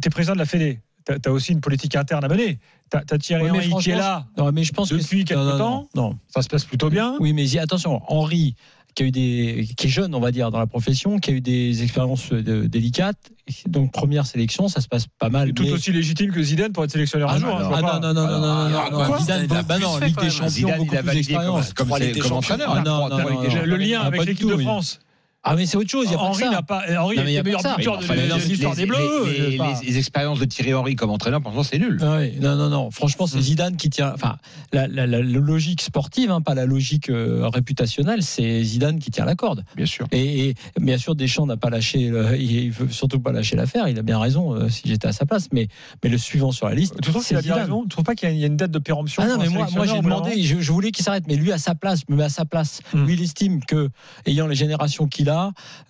T'es président de la Fédé. T'as as aussi une politique interne à mener. T'as as Thierry Henry qui est là Non, mais je pense que depuis quelques non, non, temps. Non, non. Ça se passe plutôt bien. Oui, mais attention, Henri, qui a eu des, qui est jeune, on va dire, dans la profession, qui a eu des expériences euh, délicates. Donc première sélection, ça se passe pas mal. Tout mais- aussi légitime que Zidane pour être sélectionneur Ah, un non, jour. hein, vois ah, non, non, non, non, non, non, alors, non, Zidane, Zidane, il a bah plus non, Ligue des. Champions, Zidane, beaucoup il a plus d'expérience. comme, entraîneur. Ah, non, non, non, non, Le lien Ah, avec l'équipe de. France. Ah, mais c'est autre chose. A Henri n'a pas. Henri Non, mais il y est a le meilleur buteur Mais de l'histoire des Bleus. les- sais les- expériences de Thierry Henry comme entraîneur, pour l'instant, c'est nul. Ah oui, non, non, non. Franchement, c'est Zidane qui tient. Enfin, la, la- la- la logique sportive, hein, pas la logique euh, réputationnelle, c'est Zidane qui tient la corde. Bien sûr. Et, et bien sûr, Deschamps n'a pas lâché. le- il veut surtout pas lâcher l'affaire. Il a bien raison. euh, si j'étais à sa place, mais mais le suivant sur la liste. Tu trouves qu'il a c'est bien Zidane. raison Tu trouves pas qu'il y a- y a une dette de péremption Ah non, mais moi, moi j'ai demandé, je, je voulais qu'il s'arrête, mais lui à sa place, mets à sa place. Hmm. Lui, il estime que, ayant les générations qu'il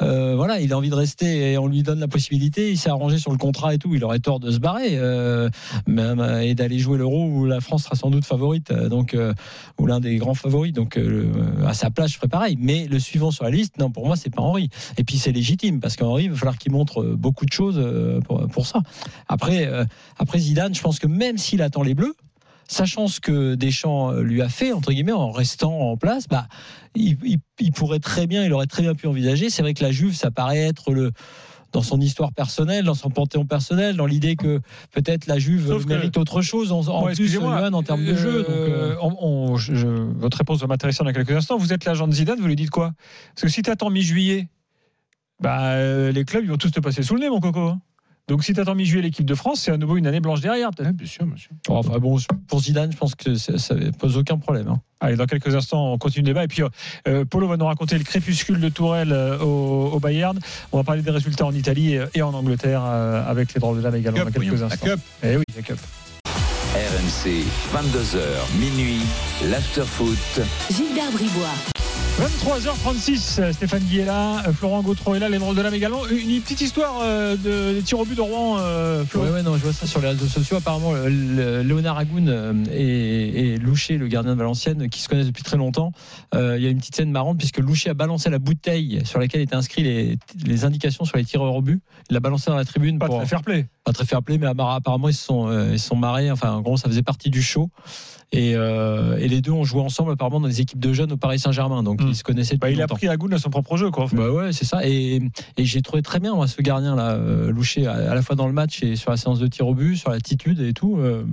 euh, voilà, il a envie de rester et on lui donne la possibilité. Il s'est arrangé sur le contrat et tout. Il aurait tort de se barrer euh, même, euh, et d'aller jouer l'Euro où la France sera sans doute favorite, donc ou l'un des grands favoris. Donc à sa place, je ferais pareil. Mais le suivant sur la liste, non, pour moi, c'est pas Henri. Et puis c'est légitime parce qu'Henri, il va falloir qu'il montre beaucoup de choses pour, pour ça. Après, après Zidane, je pense que même s'il attend les Bleus sachant ce que Deschamps euh, lui a fait, entre guillemets, en restant en place, bah, il, il- il pourrait très bien, il aurait très bien pu envisager. C'est vrai que la Juve, ça paraît être le dans son histoire personnelle, dans son panthéon personnel, dans l'idée que peut-être la Juve Sauf que- mérite autre chose en, en Bon, plus, excusez-moi, Johan, en termes de jeu. donc, euh, euh, on- on- je- je- votre réponse va m'intéresser dans quelques instants. Vous êtes l'agent de Zidane, vous lui dites quoi? Parce que si tu attends mi-juillet, bah, les clubs ils vont tous te passer sous le nez, mon coco. Donc si tu attends mi-juillet l'équipe de France, c'est à nouveau une année blanche derrière, peut-être. bien sûr, bien sûr. Enfin bon, pour Zidane, je pense que ça, ça pose aucun problème. hein. Allez, dans quelques instants, on continue le débat. Et puis, euh, Polo va nous raconter le crépuscule de Tourelle euh, au, au Bayern. On va parler des résultats en Italie et, et en Angleterre euh, avec les drôles de dames également Cup, dans quelques voyons, la instants. Cup. Eh oui, la Cup. RMC, 22h, minuit, l'afterfoot. Gilbert Bribois. 23h36, euh, Stéphane Guy est là, euh, Florent Gautreau est là, les drôles de dames également. Une, petite histoire euh, de, des tirs au but de Rouen, euh, Flo. Ouais, ouais, non, je vois ça sur les réseaux sociaux. Apparemment, le- le- Léonard Agoun et, et Loucher, le gardien de Valenciennes, qui se connaissent depuis très longtemps. Euh, il y a une petite scène marrante puisque Loucher a balancé la bouteille sur laquelle étaient inscrites les, les indications sur les tireurs au but. Il l'a balancé dans la tribune Pas pour très fair play. pas très fair play, mais apparemment ils se sont, ils se sont marrés. Enfin, en gros, ça faisait partie du show. Et, euh, et les deux ont joué ensemble apparemment dans des équipes de jeunes au Paris Saint-Germain. Donc Hmm. ils se connaissaient depuis Bah, il a pris à son propre jeu, quoi. en fait. Bah ouais, c'est ça. Et, et j'ai trouvé très bien moi, ce gardien là, euh, Loucher, à, à la fois dans le match et sur la séance de tir au but, sur l'attitude et tout. euh,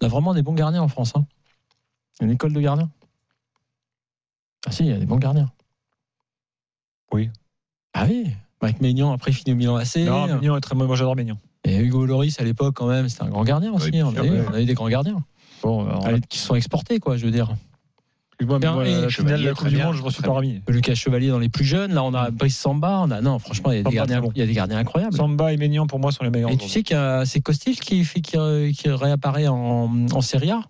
on a vraiment des bons gardiens en France. Hein. Une école de gardiens. Ah si, il y a des bons gardiens. Oui. Ah oui. Mike Maignan après il finit au Milan AC. Non, Mignon est très moi j'adore Mignon. Et Hugo Loris à l'époque quand même, c'était un grand gardien aussi. bien on, sûr, a eu, ouais. on a eu des grands gardiens. Bon, Allez. qui sont exportés quoi, je veux dire. Moi, Bien, moi, et la finale de Chevalier, la Coupe très du bien, Monde, je ne suis très pas bien. remis. Lucas Chevalier dans les plus jeunes. Là, on a Brice Samba. On a non, franchement, il y a des Samba, gardiens, très bon. il y a des gardiens incroyables. Samba et Maignan, pour moi, sont les meilleurs. Et tu sais qu'il y a c'est Costil qui, fait- qui, qui réapparaît en, en Serie A.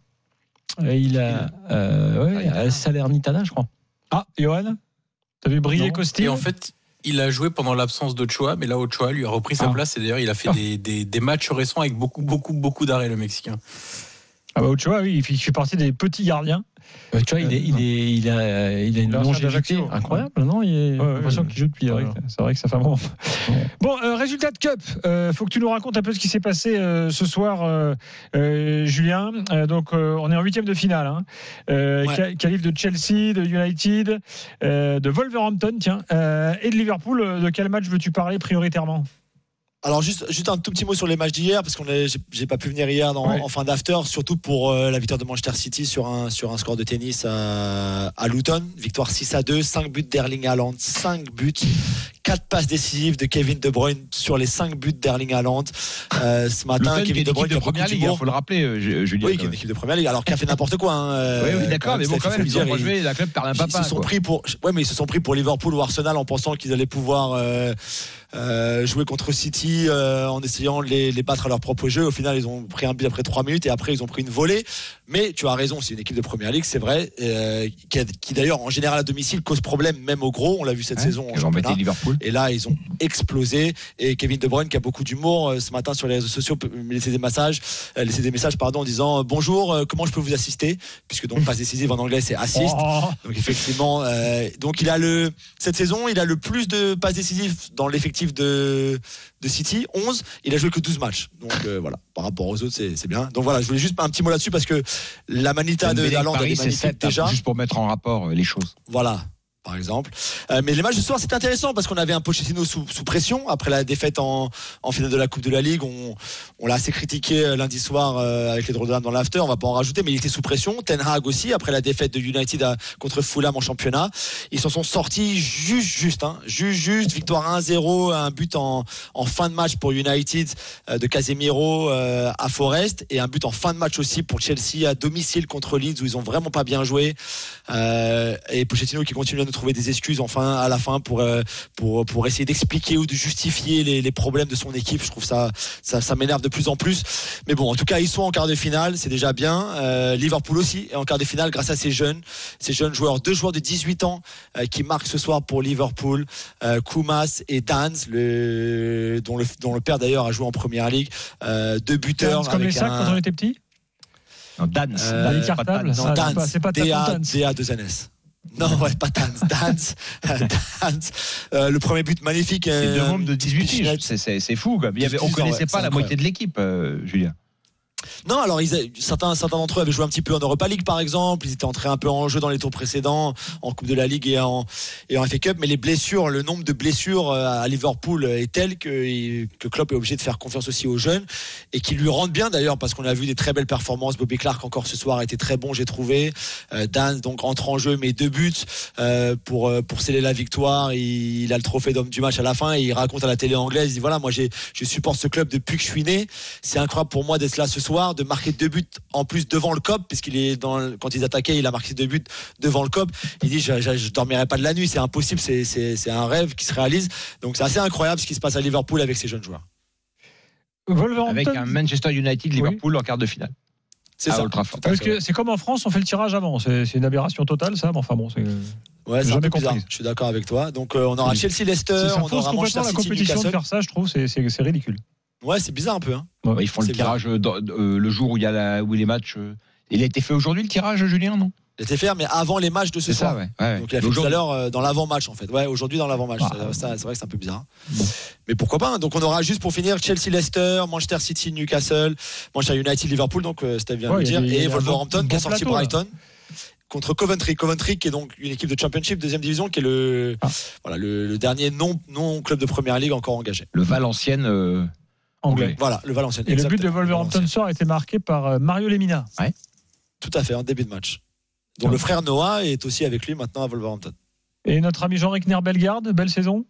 Et il a euh, ouais, à Salernitana, je crois. Ah, Johan? T'as vu briller Non. Costil? Et en fait, il a joué pendant l'absance d'Ochoa, mais là, Ochoa lui a repris sa Ah. place. Et d'ailleurs, il a fait Ah. des, des- des matchs récents avec beaucoup, beaucoup, beaucoup d'arrêts, le Mexicain. Ah bah Ochoa, oui, il fait, partie des petits gardiens. Euh, tu vois, il, est, il, est, il, a, il a une longévité incroyable, non? Il est, Ouais, j'ai ouais, l'impression ouais. qu'il joue depuis. Que- c'est vrai que ça fait un moment. Bon, euh, résultat de Cup. Euh, faut que tu nous racontes un peu ce qui s'est passé euh, ce soir, euh, euh, Julien. Euh, donc, euh, on est en huitième de finale. Hein. Euh, Ouais. ca- Qualif de Chelsea, de United, euh, de Wolverhampton, tiens, euh, et de Liverpool. De quel match veux-tu parler prioritairement? Alors juste, juste un tout petit mot sur les matchs d'hier parce qu'on j'ai pas pu venir hier dans- Ouais. en fin d'after, surtout pour euh, la victoire de Manchester City sur un sur un score de tennis à, à Luton, victoire 6 à 2, 5 buts d'Erling Haaland, 5 buts, 4 passes décisives de Kevin De Bruyne sur les 5 buts d'Erling Haaland. Euh, ce matin, Luton, Kevin une De Bruyne équipe de première ligue, il faut le rappeler, euh, Ju- Julien. Oui, qui est une équipe de première ligue. Alors qui a fait n'importe quoi. Hein, Oui, oui, d'accord, mais bon, quand même, il ils ont le pas dire, joué, la club perd un ils papa. se sont quoi. pris pour ouais mais ils se sont pris pour Liverpool ou Arsenal en pensant qu'ils allaient pouvoir euh, euh, jouer contre City euh, en essayant de les, les battre à leur propre jeu au final ils ont pris un but après 3 minutes et après ils ont pris une volée mais tu as raison c'est une équipe de première ligue c'est vrai euh, qui, d'ailleurs en général à domicile cause problème même au gros on l'a vu cette Ouais, saison en. Liverpool. Et là, ils ont explosé. Et Kevin De Bruyne, qui a beaucoup d'humour, ce matin sur les réseaux sociaux, peut me laisser des messages, laisser des messages, pardon, en disant bonjour, comment je peux vous assister, puisque donc passe décisive en anglais, c'est assist. Oh, Donc effectivement, donc il a le cette saison, il a le plus de passes décisives dans l'effectif de de City, 11. Il a joué que 12 matchs. Donc euh, voilà, par rapport aux autres, c'est bien. Donc voilà, je voulais juste un petit mot là-dessus parce que la manita de Haaland elle est magnifique 7, déjà. Juste pour mettre en rapport euh, les choses. Voilà. Par exemple. Euh, mais les matchs de soir, c'est intéressant parce qu'on avait un Pochettino sous, pression après la défaite en, finale de la Coupe de la Ligue. On, l'a assez critiqué euh, lundi soir euh, avec les drôles dans l'after. On va pas en rajouter, mais il était sous pression. Ten Hag aussi après la défaite de United contre Fulham en championnat. Ils s'en sont sortis juste, juste, hein, juste, juste. Victoire 1-0, un but en, fin de match pour United de Casemiro à Forest et un but en fin de match aussi pour Chelsea à domicile contre Leeds où ils ont vraiment pas bien joué. Et Pochettino qui continue à nous trouver des excuses enfin à la fin pour euh, pour pour essayer d'expliquer ou de justifier les, problèmes de son équipe. Je trouve ça ça, m'énerve de plus en plus. Mais bon, en tout cas, ils sont en quart de finale, c'est déjà bien. Euh, Liverpool aussi est en quart de finale grâce à ces jeunes, ces jeunes joueurs, deux joueurs de 18 ans euh, qui marquent ce soir pour Liverpool, euh, Koumas et Danz, dont, le, dont le père d'ailleurs a joué en première ligue, deux buteurs. Danz, comme avec les sacs un... quand on était petit. Non, Danz, euh, Danz, c'est pas, pas, pas, pas, DA, DA2NS. Non, ouais, pas Dance, Dance, Dance. Euh, le premier but magnifique. C'est euh, deux membres de 18 Pichinette. piges. C'est- C'est c'est fou. quoi. Il y avait- on 18 ans, connaissait ouais, pas la moitié de l'équipe, euh, Julien. Non, alors certains, d'entre eux avaient joué un petit peu en Europa League par exemple. Ils étaient entrés un peu en jeu dans les tours précédents, en Coupe de la Ligue et en, et FA Cup. Mais les blessures, le nombre de blessures euh, à Liverpool est tel que, que Klopp est obligé de faire confiance aussi aux jeunes et qui lui rendent bien d'ailleurs parce qu'on a vu des très belles performances. Bobby Clark encore ce soir était très bon, j'ai trouvé. Euh, Dan donc entre en jeu, mais deux buts euh, pour euh, pour sceller la victoire. Il, a le trophée d'homme du match à la fin et il raconte à la télé anglaise. Il dit voilà, moi je supporte ce club depuis que je suis né. C'est incroyable pour moi d'être là ce soir, de marquer deux buts en plus devant le COP, puisqu'il est dans le- quand ils attaquaient, il a marqué deux buts devant le COP. Il dit je, je, je dormirai pas de la nuit, c'est impossible, c'est c'est c'est un rêve qui se réalise. Donc c'est assez incroyable ce qui se passe à Liverpool avec ces jeunes joueurs. Avec un Manchester United Liverpool en quart de finale. C'est ça. Parce que c'est comme en France, on fait le tirage avant. C'est c'est une aberration totale, ça. Mais enfin bon, c'est. Ouais, c'est un peu bizarre. Je suis d'accord avec toi. Donc euh, on aura Oui. Chelsea Leicester, on aura complètement Manchester la compétition de faire ça, je trouve. C'est c'est- c'est ridicule. Ouais, c'est bizarre un peu. Hein. Ouais, Ils font le tirage dans- euh, le jour où il y a la- où les matchs. euh, Il a été fait aujourd'hui le tirage, Julien, non? Il était fait, mais avant les matchs de ce C'est ça, soir. ouais. ouais. Donc il a fait tout à l'heure euh, dans l'avant-match en fait. Ouais, aujourd'hui dans l'avant-match. Ah. C'est vrai que c'est un peu bizarre. Mais pourquoi pas hein. Donc on aura juste pour finir Chelsea Leicester, Manchester City Newcastle, Manchester United Liverpool donc Steve vient de le a dire y et a Wolverhampton qui a sorti plateau, là. Brighton contre Coventry. Coventry qui est donc une équipe de Championship deuxième division qui est le Ah. voilà le, le dernier non non club de première ligue encore engagé. Le Valenciennes euh, Anglais. Voilà, le Valenciennes. Et le but de Wolverhampton soir a été marqué par euh, Mario Lemina. Tout à fait en début de match. Dont Ah. le frère Noah est aussi avec lui maintenant à Wolverhampton. Et notre ami Jean-Ric Bellegarde, belle saison?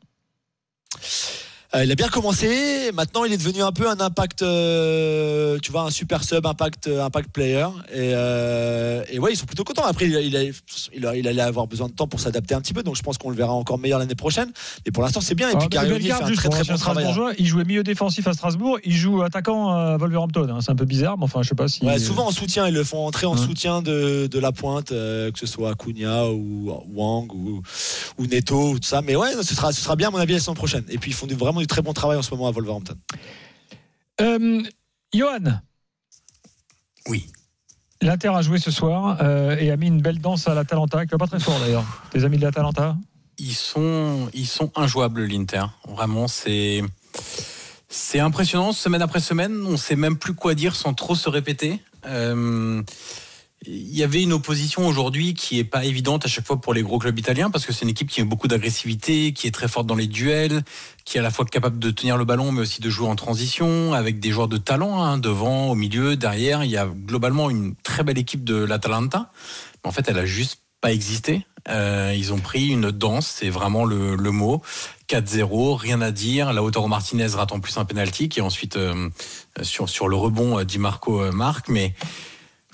Euh, il a bien commencé. Maintenant, il est devenu un peu un impact, euh, tu vois, un super sub, impact, euh, impact player. Et, euh, et ouais, ils sont plutôt contents. Après, il, allait avoir besoin de temps pour s'adapter un petit peu. Donc, je pense qu'on le verra encore meilleur l'année prochaine. Mais pour l'instant, c'est bien. Et Ah, puis, Garioni fait un très très bon travail. Strasbourgeois, il jouait milieu défensif à Strasbourg, il joue attaquant à Wolverhampton. hein. C'est un peu bizarre, mais enfin, je sais pas si. Ouais, souvent en soutien, ils le font entrer en soutien de, de la pointe, euh, que ce soit Cunha ou Wang ou, ou Neto ou tout ça. Mais ouais, ce sera, ce sera bien à mon avis la saison prochaine. Et puis ils font vraiment du très bon travail en ce moment à Wolverhampton. Euh, Johan. Oui. L'Inter a joué ce soir euh, et a mis une belle danse à l'Atalanta, qui va pas très fort d'ailleurs. Tes amis de l'Atalanta Ils sont, ils sont injouables, l'Inter. Vraiment, c'est. C'est impressionnant, semaine après semaine, on sait même plus quoi dire sans trop se répéter. Euh, il y avait une opposition aujourd'hui qui est pas évidente à chaque fois pour les gros clubs italiens parce que c'est une équipe qui a beaucoup d'agressivité, qui est très forte dans les duels, qui est à la fois capable de tenir le ballon mais aussi de jouer en transition avec des joueurs de talent hein, devant, au milieu, derrière. Il y a globalement une très belle équipe de l'Atalanta. En fait, elle a juste pas existé. Euh, ils ont pris une danse, c'est vraiment le, mot. 4-0, rien à dire. Lautaro Martinez rate en plus un penalty qui est ensuite euh, sur le rebond euh, Di Marco marque, mais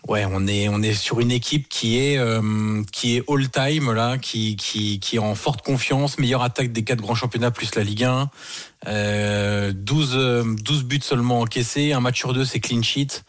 ouais, on est on est sur une équipe qui est euh, qui est all time là, qui qui qui est en forte confiance, meilleure attaque des quatre grands championnats plus la Ligue 1. Euh, 12 euh, 12 buts seulement encaissés, un match sur deux c'est clean sheet.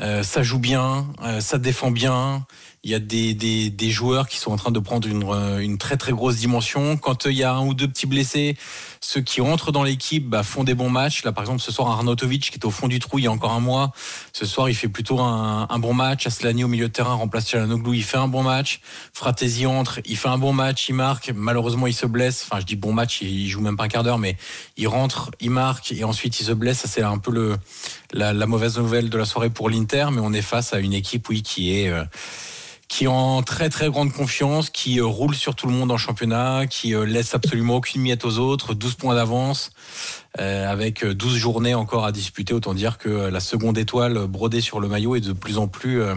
Euh, ça joue bien, euh, ça défend bien. Il y a des, des, des joueurs qui sont en train de prendre une, euh, une très très grosse dimension. Quand euh, il y a un ou deux petits blessés, ceux qui rentrent dans l'équipe bah, font des bons matchs. Là, par exemple, ce soir, Arnautovic qui est au fond du trou il y a encore un mois. Ce soir, il fait plutôt un, un bon match. Aslani au milieu de terrain remplace Chalanoglu, il fait un bon match. Fratesi entre, il fait un bon match, il marque. Malheureusement, il se blesse. Enfin, je dis bon match, il joue même pas un quart d'heure, mais il rentre, il marque et ensuite il se blesse. Ça, c'est un peu le, la, la mauvaise nouvelle de la soirée pour l'Inter. Mais on est face à une équipe, oui, qui est... euh, qui est en très très grande confiance, qui euh, roule sur tout le monde en championnat, qui euh, laisse absolument aucune miette aux autres, 12 points d'avance, euh, avec 12 journées encore à disputer. Autant dire que la seconde étoile brodée sur le maillot est de plus en plus, euh,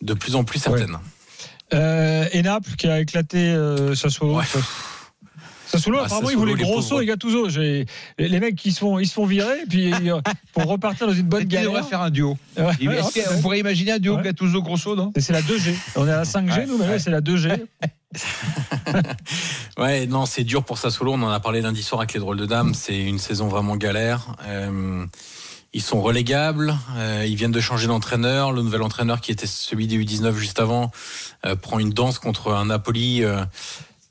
de plus en plus certaine. Euh, et Naples qui a éclaté euh, Sassuolo. Sassuolo, Ah, apparemment, Sassuolo, voulaient les Grosso et Gattuso. Les les mecs, ils se font, ils se font virer, puis euh, pour repartir dans une bonne Peut-être qu'il devrait galère. faire un duo. Ouais, Il- ouais, qu'on pourrait imaginer un duo Ouais. Gattuso-Grosso, non c'est la 2G. On est à la 5G, Ouais, nous, mais c'est la 2G. Ouais, non, c'est dur pour Sassuolo. On en a parlé lundi soir avec les drôles de dames. C'est une saison vraiment galère. Euh, ils sont relégables. Euh, ils viennent de changer d'entraîneur. Le nouvel entraîneur, qui était celui des U19 juste avant, euh, prend une danse contre un Napoli.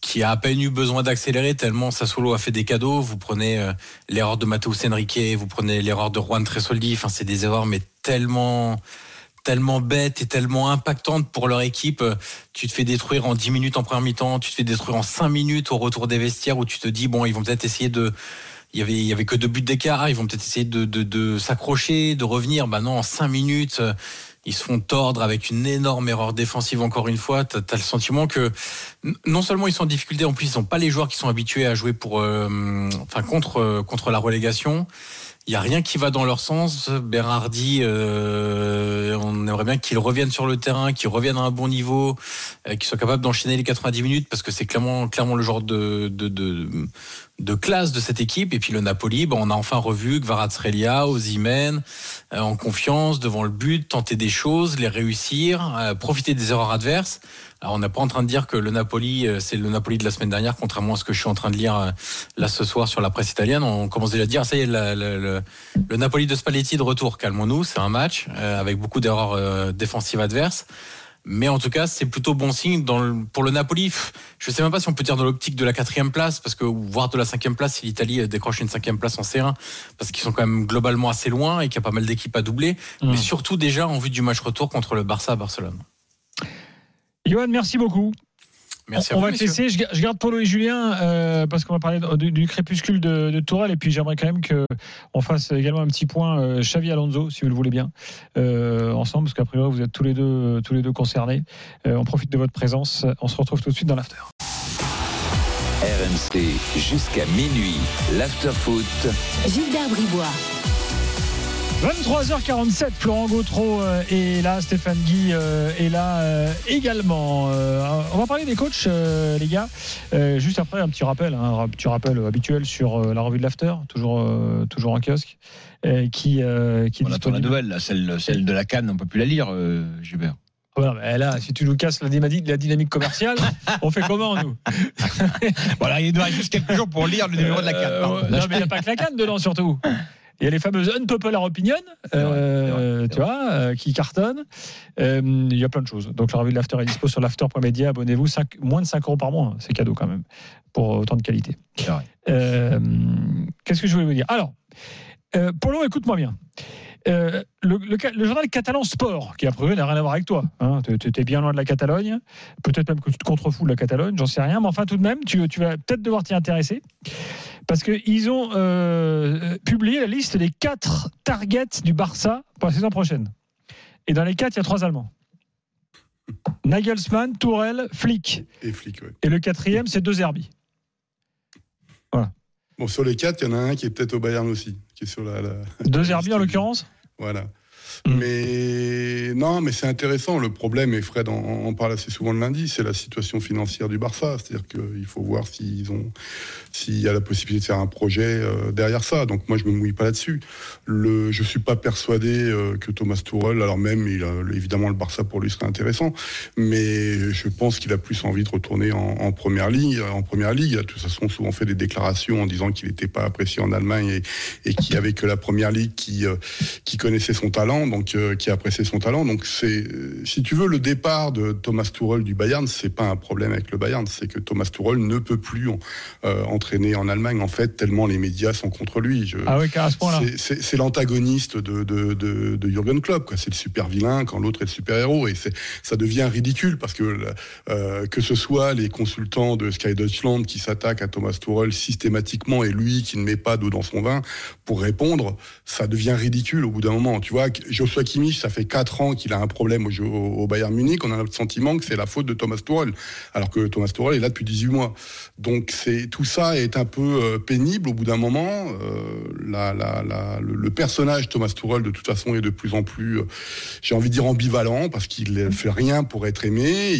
Qui a à peine eu besoin d'accélérer tellement Sassuolo a fait des cadeaux. Vous prenez euh, l'erreur de Matteo Henrique, vous prenez l'erreur de Juan Tresoldi. Enfin, c'est des erreurs, mais tellement tellement bêtes et tellement impactantes pour leur équipe. Tu te fais détruire en 10 minutes en première mi-temps, tu te fais détruire en 5 minutes au retour des vestiaires où tu te dis, bon, ils vont peut-être essayer de... Il y avait, il y avait que deux buts d'écart, ils vont peut-être essayer de, s'accrocher, de revenir. Bah non, en 5 minutes, euh, ils se font tordre avec une énorme erreur défensive encore une fois. T'as as le sentiment que non seulement ils sont en difficulté, en plus ils sont pas les joueurs qui sont habitués à jouer pour, euh, enfin contre euh, contre la relégation. Il y a rien qui va dans leur sens. Berardi, euh, on aimerait bien qu'il revienne sur le terrain, qu'il revienne à un bon niveau, euh, qu'il soit capable d'enchaîner les 90 minutes parce que c'est clairement clairement le genre de de, de classe de cette équipe. Et puis le Napoli, ben, on a enfin revu Kvaratskhelia, Osimhen, euh, en confiance devant le but, tenter des choses, les réussir, euh, profiter des erreurs adverses. Alors on n'est pas en train de dire que le Napoli, euh, c'est le Napoli de la semaine dernière, contrairement à ce que je suis en train de lire euh, là ce soir sur la presse italienne. On commence déjà à dire, ça y est, la- la- le, le Napoli de Spalletti de retour. Calmons-nous, c'est un match euh, avec beaucoup d'erreurs euh, défensives adverses. Mais en tout cas, c'est plutôt bon signe dans le- pour le Napoli. Je ne sais même pas si on peut dire dans l'optique de la quatrième place, parce que voire de la cinquième place si l'Italie euh, décroche une cinquième place en C1, parce qu'ils sont quand même globalement assez loin et qu'il y a pas mal d'équipes à doubler. Mmh. Mais surtout déjà en vue du match retour contre le Barça à Barcelone. Johan, merci beaucoup. Merci on, à on vous, va te laisser. Je, ga- je garde Polo et Julien euh, parce qu'on va parler du, du crépuscule de, de Tourelle et puis j'aimerais quand même que on fasse également un petit point euh, Xavi Alonso, si vous le voulez bien, euh, ensemble parce qu'a priori vous êtes tous les deux tous les deux concernés. Euh, on profite de votre présence. On se retrouve tout de suite dans l'after. RMC jusqu'à minuit. L'afterfoot. Gilbert Bribois. 23h47, Florent Gautreau euh, est là, Stéphane Guy euh, est là euh, également. On va parler des coachs, les gars. Juste après, un petit rappel, hein, un petit rappel habituel sur la revue de l'After, toujours, toujours en kiosque, qui, euh, qui On attend la nouvelle, là, celle, celle de la canne, on peut plus la lire, euh, Gilbert. Voilà, mais là, si tu nous casses la, dynamique- la dynamique commerciale, on fait comment, nous? Voilà, il nous reste juste quelques jours pour lire le numéro de la canne. Euh, non, mais il n'y a pas que la canne dedans, surtout. Il y a les fameuses unpopular opinions, euh, tu vois, euh, qui cartonnent. Euh, Il y a plein de choses. Donc la revue de l'After est dispo sur l'after.media. Abonnez-vous. Moins de 5 euros par mois. C'est cadeau quand même pour autant de qualité. Qu'est-ce que je voulais vous dire? Alors, Polo, écoute-moi bien. Euh, le, le ca- le journal catalan Sport, qui a priori n'a rien à voir avec toi, hein, tu es bien loin de la Catalogne, peut-être même que tu te contrefous de la Catalogne, j'en sais rien, mais enfin tout de même, tu, tu vas peut-être devoir t'y intéresser, parce qu'ils ont euh, publié la liste des quatre targets du Barça pour la saison prochaine. Et dans les quatre, il y a trois Allemands. Nagelsmann, Tourelle, Flick. Et flic, ouais. Et le quatrième, c'est deux Zerbi. Bon, sur les quatre, il y en a un qui est peut-être au Bayern aussi, qui est sur la. la- Deux Zerbi en l'occurrence? Voilà. Mm. Mais non, mais c'est intéressant. Le problème, et Fred en, en parle assez souvent le lundi, c'est la situation financière du Barça. C'est-à-dire qu'il faut voir s'ils ont, s'il y a la possibilité de faire un projet euh, derrière ça. Donc moi, je me mouille pas là-dessus. Le, je suis pas persuadé euh, que Thomas Tuchel, alors même, évidemment, le Barça pour lui serait intéressant, mais je pense qu'il a plus envie de retourner en, première ligue. En première ligue, il a de toute façon souvent fait des déclarations en disant qu'il n'était pas apprécié en Allemagne et, qu'il y avait que la première ligue euh, qui connaissait son talent, donc euh, qui appréciait son talent. Donc c'est, euh, si tu veux, le départ de Thomas Tuchel du Bayern, c'est pas un problème avec le Bayern, c'est que Thomas Tuchel ne peut plus en- euh, entraîner en Allemagne en fait tellement les médias sont contre lui. Je- Ah oui, à ce point-là. c'est- l'antagoniste de, de, de, de Jürgen Klopp. C'est le super vilain quand l'autre est le super héros. Et c'est- ça devient ridicule parce que euh, que ce soit les consultants de Sky Deutschland qui s'attaquent à Thomas Tuchel systématiquement et lui qui ne met pas d'eau dans son vin pour répondre, ça devient ridicule au bout d'un moment. Tu vois, Joshua Kimmich, ça fait quatre ans sentiment qu'il a un problème au, au Bayern Munich, on a le sentiment que c'est la faute de Thomas Tuchel, alors que Thomas Tuchel est là depuis 18 mois. Donc c'est tout ça est un peu euh, pénible au bout d'un moment. Euh, le, personnage Thomas Tuchel de toute façon est de plus en plus, euh, j'ai envie de dire ambivalent, parce qu'il ne fait rien pour être aimé.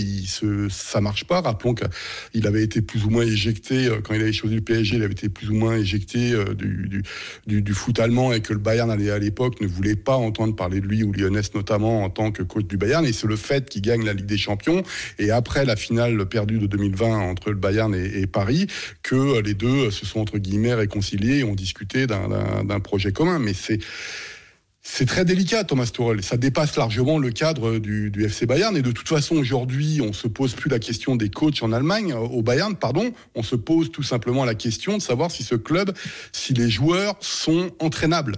Ça marche pas. Rappelons qu'il avait été plus ou moins éjecté quand il avait choisi le PSG. Il avait été plus ou moins éjecté du, du foot allemand et que le Bayern à l'époque ne voulait pas entendre parler lui ou Lyonnais notamment en tant que coach du Bayern. Et c'est le fait qu'il gagne la Ligue des Champions et après la finale perdue de 2020 entre le Bayern et, Paris que euh, les deux se sont entre guillemets réconciliés et ont discuté d'un- projet commun. Mais c'est très délicat, Thomas Tuchel. Ça dépasse largement le cadre du, FC Bayern. Et de toute façon, aujourd'hui, on se pose plus la question des coachs en Allemagne, au Bayern, pardon. On se pose tout simplement la question de savoir si ce club, si les joueurs sont entraînables.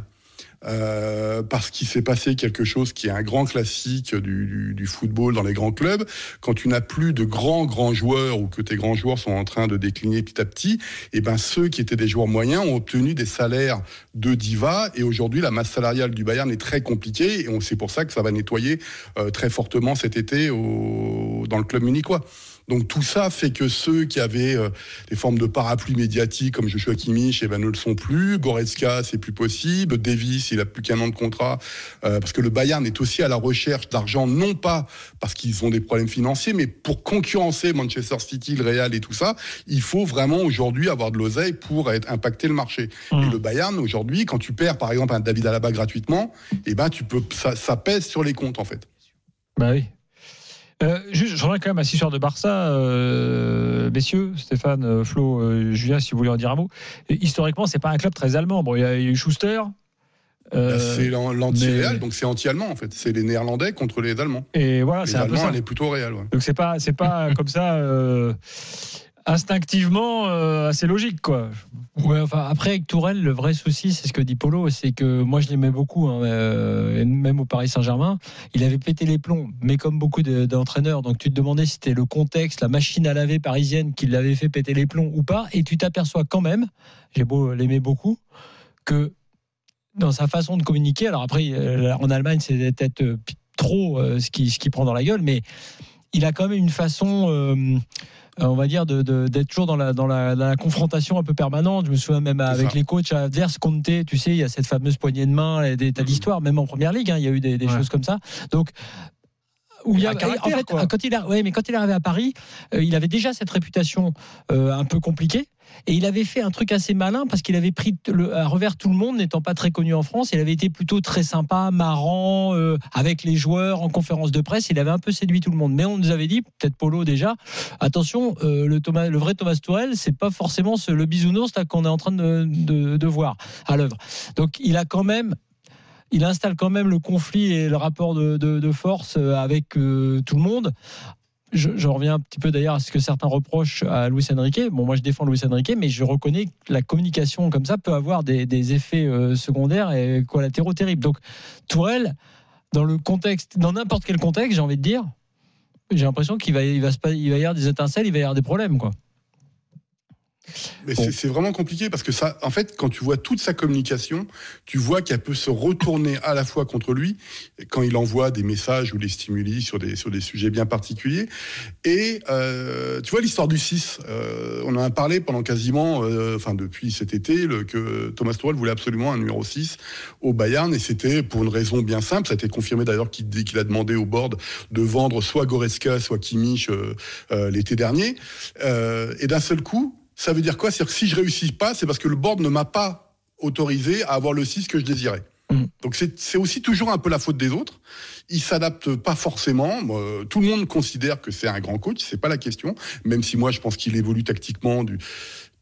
Euh, parce qu'il s'est passé quelque chose qui est un grand classique du, du, du football dans les grands clubs. Quand tu n'as plus de grands grands joueurs ou que tes grands joueurs sont en train de décliner petit à petit, et ben ceux qui étaient des joueurs moyens ont obtenu des salaires de diva. Et aujourd'hui, la masse salariale du Bayern est très compliquée. Et on c'est pour ça que ça va nettoyer euh, très fortement cet été au, dans le club munichois. Donc tout ça fait que ceux qui avaient euh, des formes de parapluie médiatique comme Joshua Kimmich, eh ben, ne le sont plus. Goretzka, c'est plus possible. Davis, il a plus qu'un an de contrat euh, parce que le Bayern est aussi à la recherche d'argent, non pas parce qu'ils ont des problèmes financiers, mais pour concurrencer Manchester City, le Real et tout ça, il faut vraiment aujourd'hui avoir de l'oseille pour être, impacter le marché. Et le Bayern aujourd'hui, quand tu perds par exemple un David Alaba gratuitement, eh ben tu peux, ça, ça pèse sur les comptes en fait. Bah oui. Euh, juste, je reviens quand même à cette histoire de Barça, euh, messieurs, Stéphane, euh, Flo, euh, Julien, si vous voulez en dire un mot. Et historiquement, c'est pas un club très allemand. Bon, il y, a il y a eu Schuster. Bah, c'est l'an- l'anti-Real, mais- donc c'est anti-allemand en fait. C'est les Néerlandais contre les Allemands. Et voilà, c'est un peu ça. elle est plutôt Real. ouais. Donc c'est pas, c'est pas comme ça instinctivement euh, assez logique, quoi. Ouais, enfin, après, avec Tourelle, le vrai souci, c'est ce que dit Polo, c'est que moi, je l'aimais beaucoup, hein, euh, même au Paris Saint-Germain. Il avait pété les plombs, mais comme beaucoup de- d'entraîneurs. Donc, tu te demandais si c'était le contexte, la machine à laver parisienne qui l'avait fait péter les plombs ou pas. Et tu t'aperçois quand même, j'ai beau l'aimer beaucoup, que dans sa façon de communiquer, alors après, euh, en Allemagne, c'est peut-être euh, trop ce qui ce qui prend dans la gueule, mais il a quand même une façon, on va dire, de- de- d'être toujours dans la, dans, la, dans la confrontation un peu permanente. Je me souviens même avec ça. les coachs adverses, Conte, tu sais, il y a cette fameuse poignée de main, et des tas d'histoires, même en première ligue, hein, il y a eu des, des Ouais. choses comme ça. Donc, où il y a, Un en caractère, fait, quoi. quand il a, ouais, mais quand il est arrivé à Paris, euh, il avait déjà cette réputation euh, un peu compliquée. Et il avait fait un truc assez malin parce qu'il avait pris à revers tout le monde, n'étant pas très connu en France. Il avait été plutôt très sympa, marrant, euh, avec les joueurs, en conférence de presse. Il avait un peu séduit tout le monde. Mais on nous avait dit, peut-être Polo déjà, attention, euh, le, vrai Thomas Tourelle, c'est pas forcément le bisounours qu'on est en train de, voir à l'œuvre. Donc il a quand même il installe quand même le conflit et le rapport de, force euh, avec tout le monde. Je, reviens un petit peu d'ailleurs à ce que certains reprochent à Luis Enrique. Bon, moi je défends Luis Enrique, mais je reconnais que la communication comme ça peut avoir des, effets euh, secondaires et collatéraux terribles. Donc Tourelle, dans le contexte, dans n'importe quel contexte, j'ai envie de dire, j'ai l'impression qu'il va, va y avoir des étincelles, il va y avoir des problèmes, quoi. Mais Bon. c'est- vraiment compliqué parce que ça, en fait, quand tu vois toute sa communication, tu vois qu'elle peut se retourner à la fois contre lui quand il envoie des messages ou des stimuli sur des sur des sujets bien particuliers. Et euh, tu vois l'histoire du 6, euh, on en a parlé pendant quasiment, euh, enfin depuis cet été, le, que Thomas Tuchel voulait absolument un numéro 6 au Bayern et c'était pour une raison bien simple. Ça a été confirmé d'ailleurs qu'il qu'il a demandé au board de vendre soit Goretzka, soit Kimmich l'été dernier. Et d'un seul coup, ça veut dire quoi? C'est-à-dire que si je réussis pas, c'est parce que le board ne m'a pas autorisé à avoir le 6 que je désirais. Mm. Donc c'est aussi toujours un peu la faute des autres. Il s'adapte pas forcément. Tout le monde considère que c'est un grand coach, c'est pas la question. Même si moi je pense qu'il évolue tactiquement du-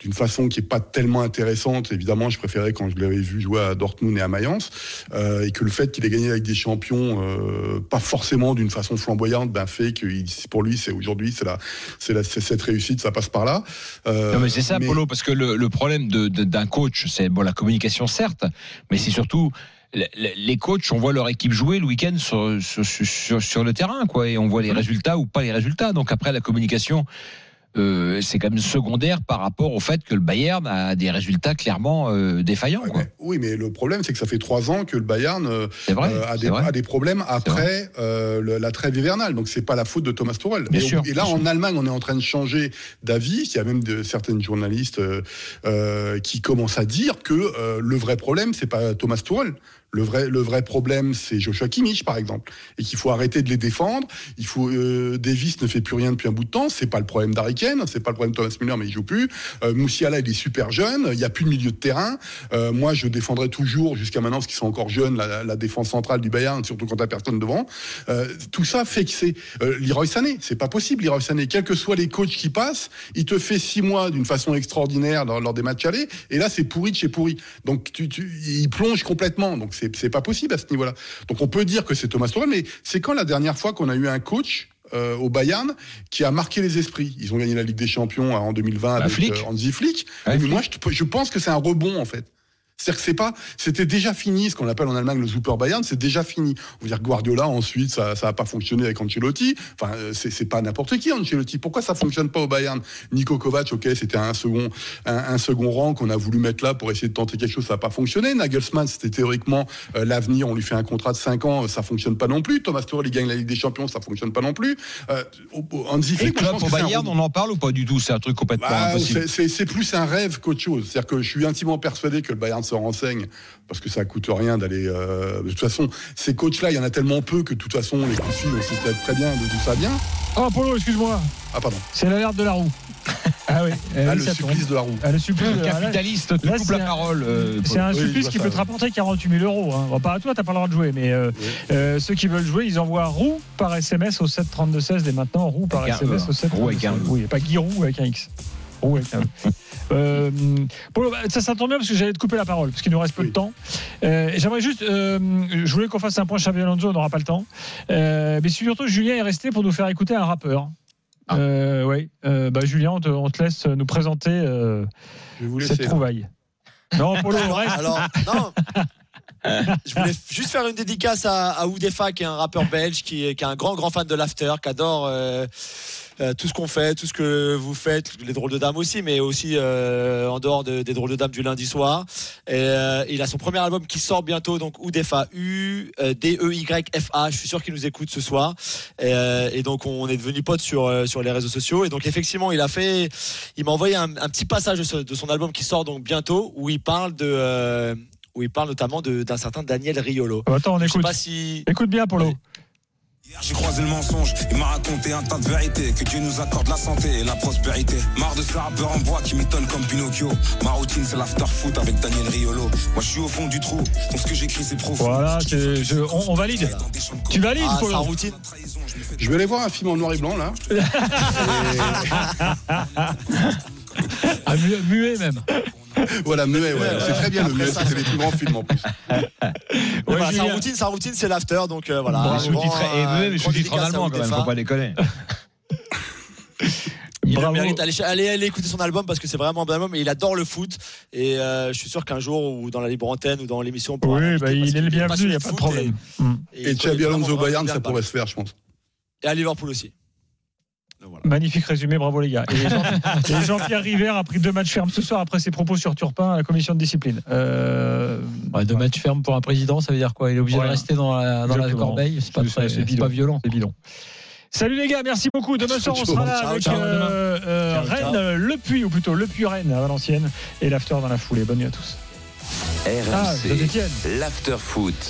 d'une façon qui est pas tellement intéressante. Évidemment, je préférais quand je l'avais vu jouer à Dortmund et à Mayence, euh, et que le fait qu'il ait gagné avec des champions, euh, pas forcément d'une façon flamboyante, ben fait que il- pour lui, c'est aujourd'hui, c'est la, c'est la, c'est cette réussite, ça passe par là. Euh, Non, mais c'est ça, mais- Polo, parce que le, le problème de- de- d'un coach, c'est bon, la communication, certes, mais c'est surtout le- le- les coachs, on voit leur équipe jouer le week-end sur, sur, sur, sur le terrain, quoi, et on voit les résultats ou pas les résultats. Donc après, la communication, euh, c'est quand même secondaire par rapport au fait que le Bayern a des résultats clairement euh, défaillants. quoi. Oui, mais le problème, c'est que ça fait trois ans que le Bayern euh, vrai, a, des, vrai. a des problèmes après le- la trêve hivernale. Donc, c'est pas la faute de Thomas Tuchel. Bien et, sûr, et là, en Allemagne, on est en train de changer d'avis. Il y a même de, certaines journalistes qui commencent à dire que le vrai problème, c'est pas Thomas Tuchel. Le vrai, le vrai problème, c'est Joshua Kimmich, par exemple, et qu'il faut arrêter de les défendre. Il faut euh, Davis ne fait plus rien depuis un bout de temps. C'est pas le problème d'Harry Kane, c'est pas le problème de Thomas Müller, mais il joue plus. Euh, Moussiala, il est super jeune. Il y a plus de milieu de terrain. Euh, moi, je défendrai toujours jusqu'à maintenant, parce qu'ils sont encore jeunes, la, la défense centrale du Bayern, surtout quand t'as personne devant. Euh, tout ça fait que c'est euh, Leroy Sané. C'est pas possible, Leroy Sané. Quels que soient les coachs qui passent, il te fait six mois d'une façon extraordinaire lors, lors des matchs allés, et là, c'est pourri de chez pourri. Donc, tu, il plonge complètement. C'est c'est pas possible à ce niveau-là. Donc, on peut dire que c'est Thomas Tuchel, mais c'est quand la dernière fois qu'on a eu un coach euh, au Bayern qui a marqué les esprits. Ils ont gagné la Ligue des Champions hein, en 2020 avec Flick. euh, Hansi Flick. Ouais, mais moi, je, je pense que c'est un rebond en fait. C'est-à-dire que c'est pas, c'était déjà fini, ce qu'on appelle en Allemagne le Super Bayern, c'est déjà fini. On veut dire Guardiola, ensuite, ça, ça a pas fonctionné avec Ancelotti. Enfin, euh, c'est, pas n'importe qui, Ancelotti. Pourquoi ça fonctionne pas au Bayern? Nico Kovac, ok, c'était un second, un, un second rang qu'on a voulu mettre là pour essayer de tenter quelque chose, ça a pas fonctionné. Nagelsmann, c'était théoriquement euh, l'avenir, on lui fait un contrat de 5 ans, ça fonctionne pas non plus. Thomas Tuchel, il gagne la Ligue des Champions, ça fonctionne pas non plus. Euh, Et un Bayern, on en parle ou pas du tout? C'est un truc complètement Bah, c'est plus un rêve qu'autre chose. C'est-à-dire que je suis intimement persuadé que le Bayern se renseigne parce que ça coûte rien d'aller. euh, de toute façon, ces coachs-là, il y en a tellement peu que de toute façon, les coups on sait peut-être très bien d'où ça vient. Oh, Polo, excuse-moi. Ah, pardon. C'est l'alerte de la roue. Ah oui. Ah, oui, le supplice tombe. de la roue. Ah, le supplice Capitaliste, tu Là, coupes c'est la un- parole. euh, C'est un Oui, supplice qui ça, peut te rapporter 48 000 euros. Hein. Bon, pas à toi, t'as pas le droit de jouer, mais euh, euh, ceux qui veulent jouer, ils envoient roue par SMS au 7 32 16 dès maintenant. Roue par Avec SMS E, au 7 roue avec un E. Oui, pas Guy Roux avec un X. E. Euh, bah, ça, ça tombe bien parce que j'allais te couper la parole parce qu'il nous reste peu de temps. Euh, J'aimerais juste, euh, je voulais qu'on fasse un point Xavi Alonso, on n'aura pas le temps. Euh, mais surtout, Julien est resté pour nous faire écouter un rappeur. Ah. Oui, bah, Julien, on te, on te laisse nous présenter cette trouvaille. Non, Polo, reste. Alors, non. Je voulais juste faire une dédicace à, à Oudefa, qui est un rappeur belge, qui est, qui est un grand, grand fan de l'after, qui adore euh, tout ce qu'on fait, tout ce que vous faites, les drôles de dames aussi, mais aussi euh, en dehors de- des drôles de dames du lundi soir. Et, euh, il a son premier album qui sort bientôt, donc Oudefa, U-D-E-Y-F-A. Je suis sûr qu'il nous écoute ce soir. Et, et donc, on est devenu potes sur, sur les réseaux sociaux. Et donc, effectivement, il a fait, il m'a envoyé un, un petit passage de, ce- de son album qui sort donc bientôt, où il parle de, où il parle notamment d'un certain Daniel Riolo. Oh, Attends, on Je sais écoute. pas si. Écoute bien, Polo. Oui. J'ai croisé le mensonge, il m'a raconté un tas de vérités. Que Dieu nous accorde la santé et la prospérité. Marre de ce rappeur en bois qui m'étonne comme Pinocchio. Ma routine c'est l'after foot avec Daniel Riolo. Moi je suis au fond du trou, donc ce que j'écris c'est profond. Voilà, je- on, on valide. Tu valides, Ah, Polo routine. Je vais aller voir un film en noir et blanc, là. Ah, muet, muet même. voilà, muet, ouais. C'est très bien le muet, c'était les plus grands films en plus. Voilà, sa Julien. routine, sa routine, c'est l'after, donc euh, voilà. Bon, grand, et même grand sous-titré en allemand quand même, faut pas déconner. Il Bravo. mérite. Allez, allez, allez écouter son album parce que c'est vraiment un bon album et il adore le foot. Et euh, je suis sûr qu'un jour, ou dans la libre antenne, ou dans l'émission, on pourra Oui, bah, il est le bienvenu, il n'y a pas de problème. Et, Xabi Alonso Bayern, ça pourrait se faire, je pense. Et à Liverpool aussi. Voilà. Magnifique résumé, bravo les gars. Et Jean- Jean-Pierre River a pris deux matchs fermes ce soir après ses propos sur Turpin à la commission de discipline. Euh, Ouais, deux matchs fermes pour un président, ça veut dire quoi? Il est obligé de rester dans la, dans la Exactement. corbeille? C'est pas, C'est- très- c'est c'est bidon. pas violent. C'est bidon. Salut les gars, merci beaucoup. Demain soir, on sera là Ciao, avec ciao, euh, euh, Ciao. Rennes, Le Puy, ou plutôt Le Puy Rennes à Valenciennes, et l'after dans la foulée. Bonne nuit à tous. Ah, RMC, Saint-Etienne. l'after foot.